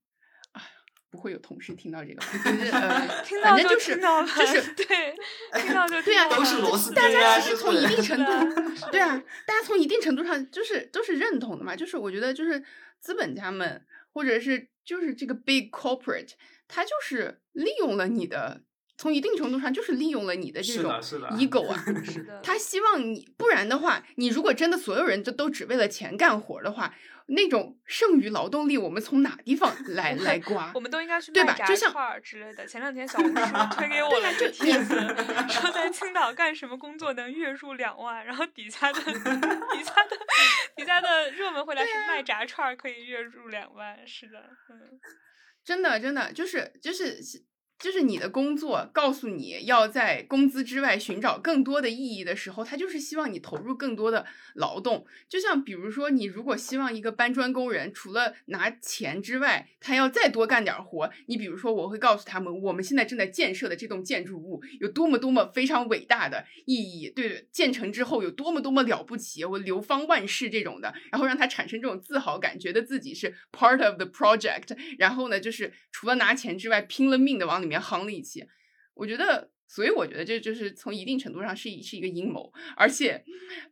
哎呀，不会有同事听到这个，就是呃，听到就是就是对，听到就对啊，都是螺丝大家其实从一定程度，对啊，大家从一定程度上就是都是认同的嘛。就是我觉得，就是资本家们，或者是就是这个 big corporate，他就是利用了你的，从一定程度上就是利用了你的这种 ego 啊，他希望你，不然的话，你如果真的所有人都都只为了钱干活的话。那种剩余劳动力，我们从哪地方 来来刮？我们都应该去卖炸串儿之类的。前两天小红书推给 我了个帖子，说在青岛干什么工作能月入两万，然后底下的底下的底下的热门回答是卖炸串儿可以月入两万。是的，嗯，真的真的就是就是。就是你的工作告诉你要在工资之外寻找更多的意义的时候，他就是希望你投入更多的劳动。就像比如说，你如果希望一个搬砖工人除了拿钱之外，他要再多干点活，你比如说，我会告诉他们，我们现在正在建设的这栋建筑物有多么多么非常伟大的意义，对，建成之后有多么多么了不起，我流芳万世这种的，然后让他产生这种自豪感，觉得自己是 part of the project。然后呢，就是除了拿钱之外，拼了命的往里面。夯了一气，我觉得，所以我觉得这就是从一定程度上是是一个阴谋，而且，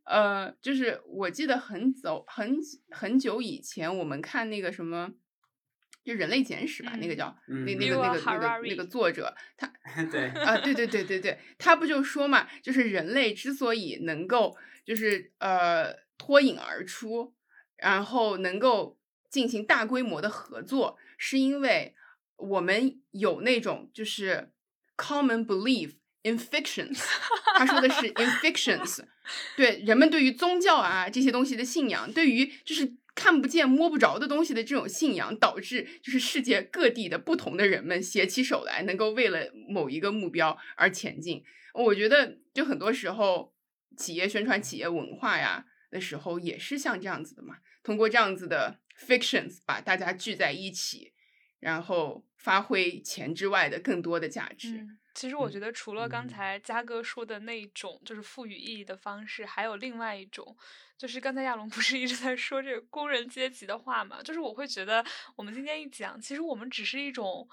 呃，就是我记得很早很很久以前，我们看那个什么，就《人类简史》吧，那个叫那那个那个那个那个作者，他 对。啊，对对对对对，他不就说嘛，就是人类之所以能够就是呃脱颖而出，然后能够进行大规模的合作，是因为。我们有那种就是 common belief in fictions，他说的是 in fictions，对人们对于宗教啊这些东西的信仰，对于就是看不见摸不着的东西的这种信仰，导致就是世界各地的不同的人们携起手来，能够为了某一个目标而前进。我觉得就很多时候企业宣传企业文化呀的时候，也是像这样子的嘛，通过这样子的 fictions 把大家聚在一起，然后。发挥钱之外的更多的价值。其实我觉得，除了刚才嘉哥说的那种，就是赋予意义的方式，还有另外一种，就是刚才亚龙不是一直在说这个工人阶级的话嘛？就是我会觉得，我们今天一讲，其实我们只是一种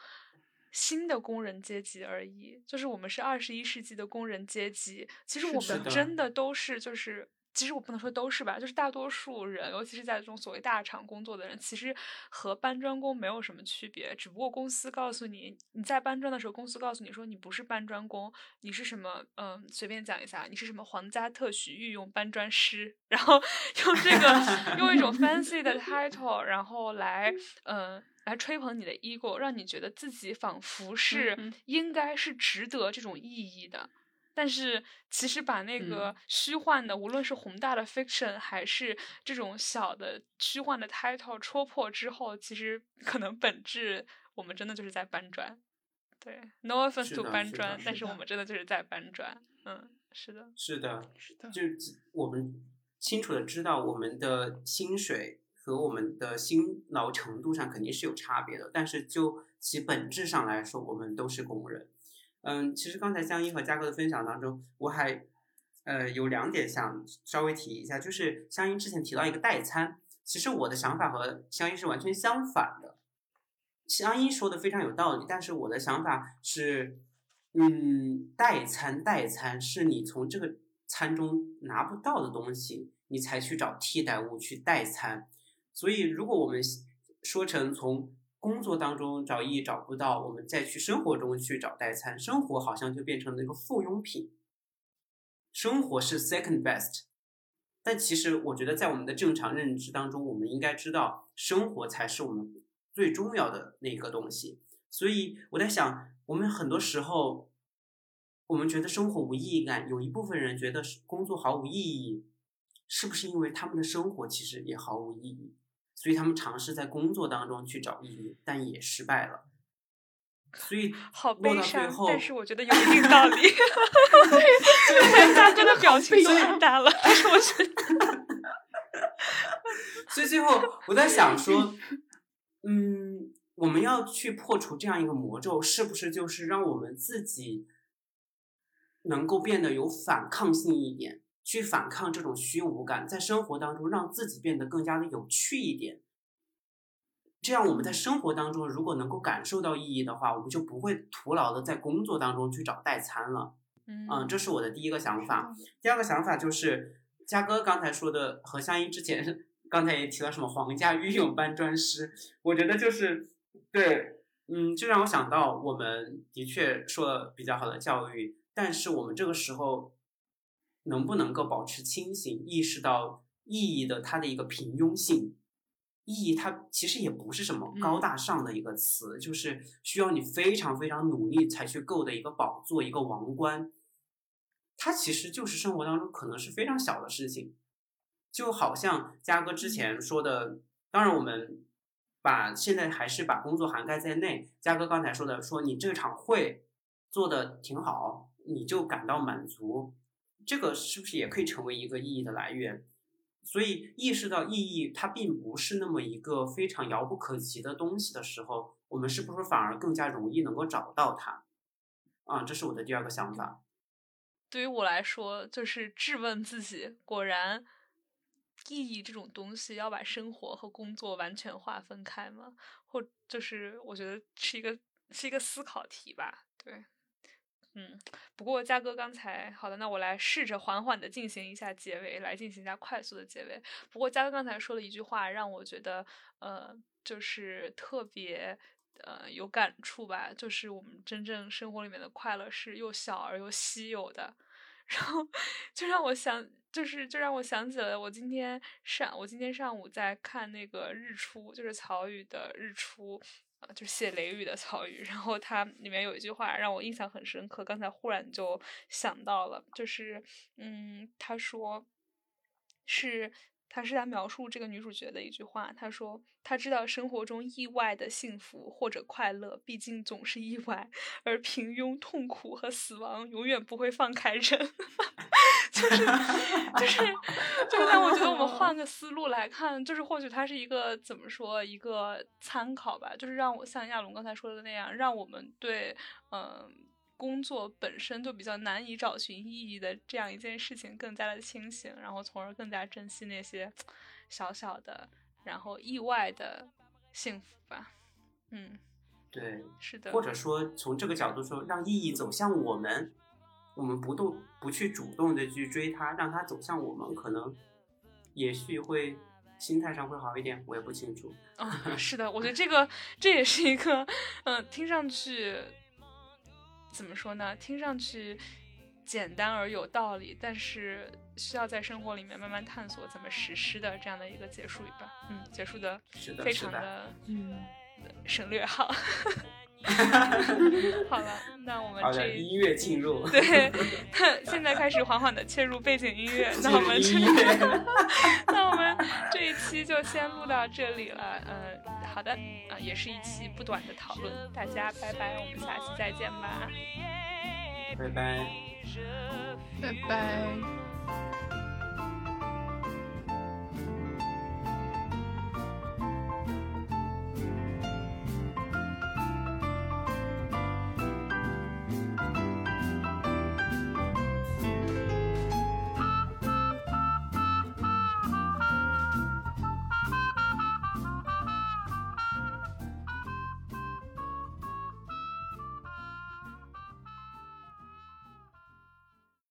新的工人阶级而已。就是我们是二十一世纪的工人阶级，其实我们真的都是就是其实我不能说都是吧，就是大多数人，尤其是在这种所谓大厂工作的人，其实和搬砖工没有什么区别，只不过公司告诉你你在搬砖的时候，公司告诉你说你不是搬砖工，你是什么？嗯，随便讲一下，你是什么皇家特许御用搬砖师，然后用这个用一种 fancy 的 title，然后来嗯来吹捧你的 ego，让你觉得自己仿佛是应该是值得这种意义的。但是，其实把那个虚幻的，无论是宏大的 fiction，还是这种小的虚幻的 title 戳破之后，其实 可能本质我们真的就是在搬砖。对，no offense to 搬砖，但是我们真的就是在搬砖。嗯，是的，是的，是的，就我们清楚的知道，我们的薪水和我们的辛劳程度上肯定是有差别的，但是就其本质上来说，我们都是工人。嗯，其实刚才江一和嘉哥的分享当中，我还呃有两点想稍微提一下，就是香音之前提到一个代餐，其实我的想法和香音是完全相反的。香音说的非常有道理，但是我的想法是，嗯，代餐代餐是你从这个餐中拿不到的东西，你才去找替代物去代餐。所以如果我们说成从工作当中找意义找不到，我们再去生活中去找代餐，生活好像就变成了一个附庸品。生活是 second best，但其实我觉得在我们的正常认知当中，我们应该知道生活才是我们最重要的那个东西。所以我在想，我们很多时候，我们觉得生活无意义感，有一部分人觉得工作毫无意义，是不是因为他们的生活其实也毫无意义？所以他们尝试在工作当中去找意义，但也失败了。所以 好悲伤，但是我觉得有一定道理。对，大哥的表情都很大了，但 是我觉得。所以最后我在想说，嗯，我们要去破除这样一个魔咒，是不是就是让我们自己能够变得有反抗性一点？去反抗这种虚无感，在生活当中让自己变得更加的有趣一点。这样我们在生活当中如果能够感受到意义的话，我们就不会徒劳的在工作当中去找代餐了。嗯，这是我的第一个想法。第二个想法就是嘉哥刚才说的，何香依之前刚才也提到什么皇家御用搬砖师，我觉得就是对，嗯，就让我想到我们的确受了比较好的教育，但是我们这个时候。能不能够保持清醒，意识到意义的它的一个平庸性？意义它其实也不是什么高大上的一个词，就是需要你非常非常努力才去够的一个宝座、一个王冠。它其实就是生活当中可能是非常小的事情，就好像嘉哥之前说的，当然我们把现在还是把工作涵盖在内。嘉哥刚才说的，说你这场会做的挺好，你就感到满足。这个是不是也可以成为一个意义的来源？所以意识到意义它并不是那么一个非常遥不可及的东西的时候，我们是不是反而更加容易能够找到它？啊，这是我的第二个想法。对于我来说，就是质问自己：果然，意义这种东西要把生活和工作完全划分开吗？或就是我觉得是一个是一个思考题吧。对。嗯，不过嘉哥刚才好的，那我来试着缓缓的进行一下结尾，来进行一下快速的结尾。不过嘉哥刚才说了一句话，让我觉得呃，就是特别呃有感触吧，就是我们真正生活里面的快乐是又小而又稀有的。然后就让我想，就是就让我想起了我今天上我今天上午在看那个日出，就是曹禺的日出。呃，就是写雷雨的曹禺，然后他里面有一句话让我印象很深刻，刚才忽然就想到了，就是，嗯，他说，是。他是在描述这个女主角的一句话，他说：“他知道生活中意外的幸福或者快乐，毕竟总是意外，而平庸、痛苦和死亡永远不会放开人。”就是，就是，就是。但我觉得我们换个思路来看，就是或许它是一个怎么说一个参考吧，就是让我像亚龙刚才说的那样，让我们对，嗯。工作本身就比较难以找寻意义的这样一件事情，更加的清醒，然后从而更加珍惜那些小小的，然后意外的幸福吧。嗯，对，是的。或者说从这个角度说，让意义走向我们，我们不动不去主动的去追他，让他走向我们，可能也许会心态上会好一点，我也不清楚。哦，是的，我觉得这个这也是一个，嗯，听上去怎么说呢？听上去简单而有道理，但是需要在生活里面慢慢探索怎么实施的这样的一个结束语吧。嗯，结束的非常的嗯省略号。好了，那我们这音乐进入 对，现在开始缓缓的切入背景音乐。那我们这那我们这一期就先录到这里了。嗯，好的啊，也是一期不短的讨论。大家拜拜，我们下期再见吧。拜拜，拜拜。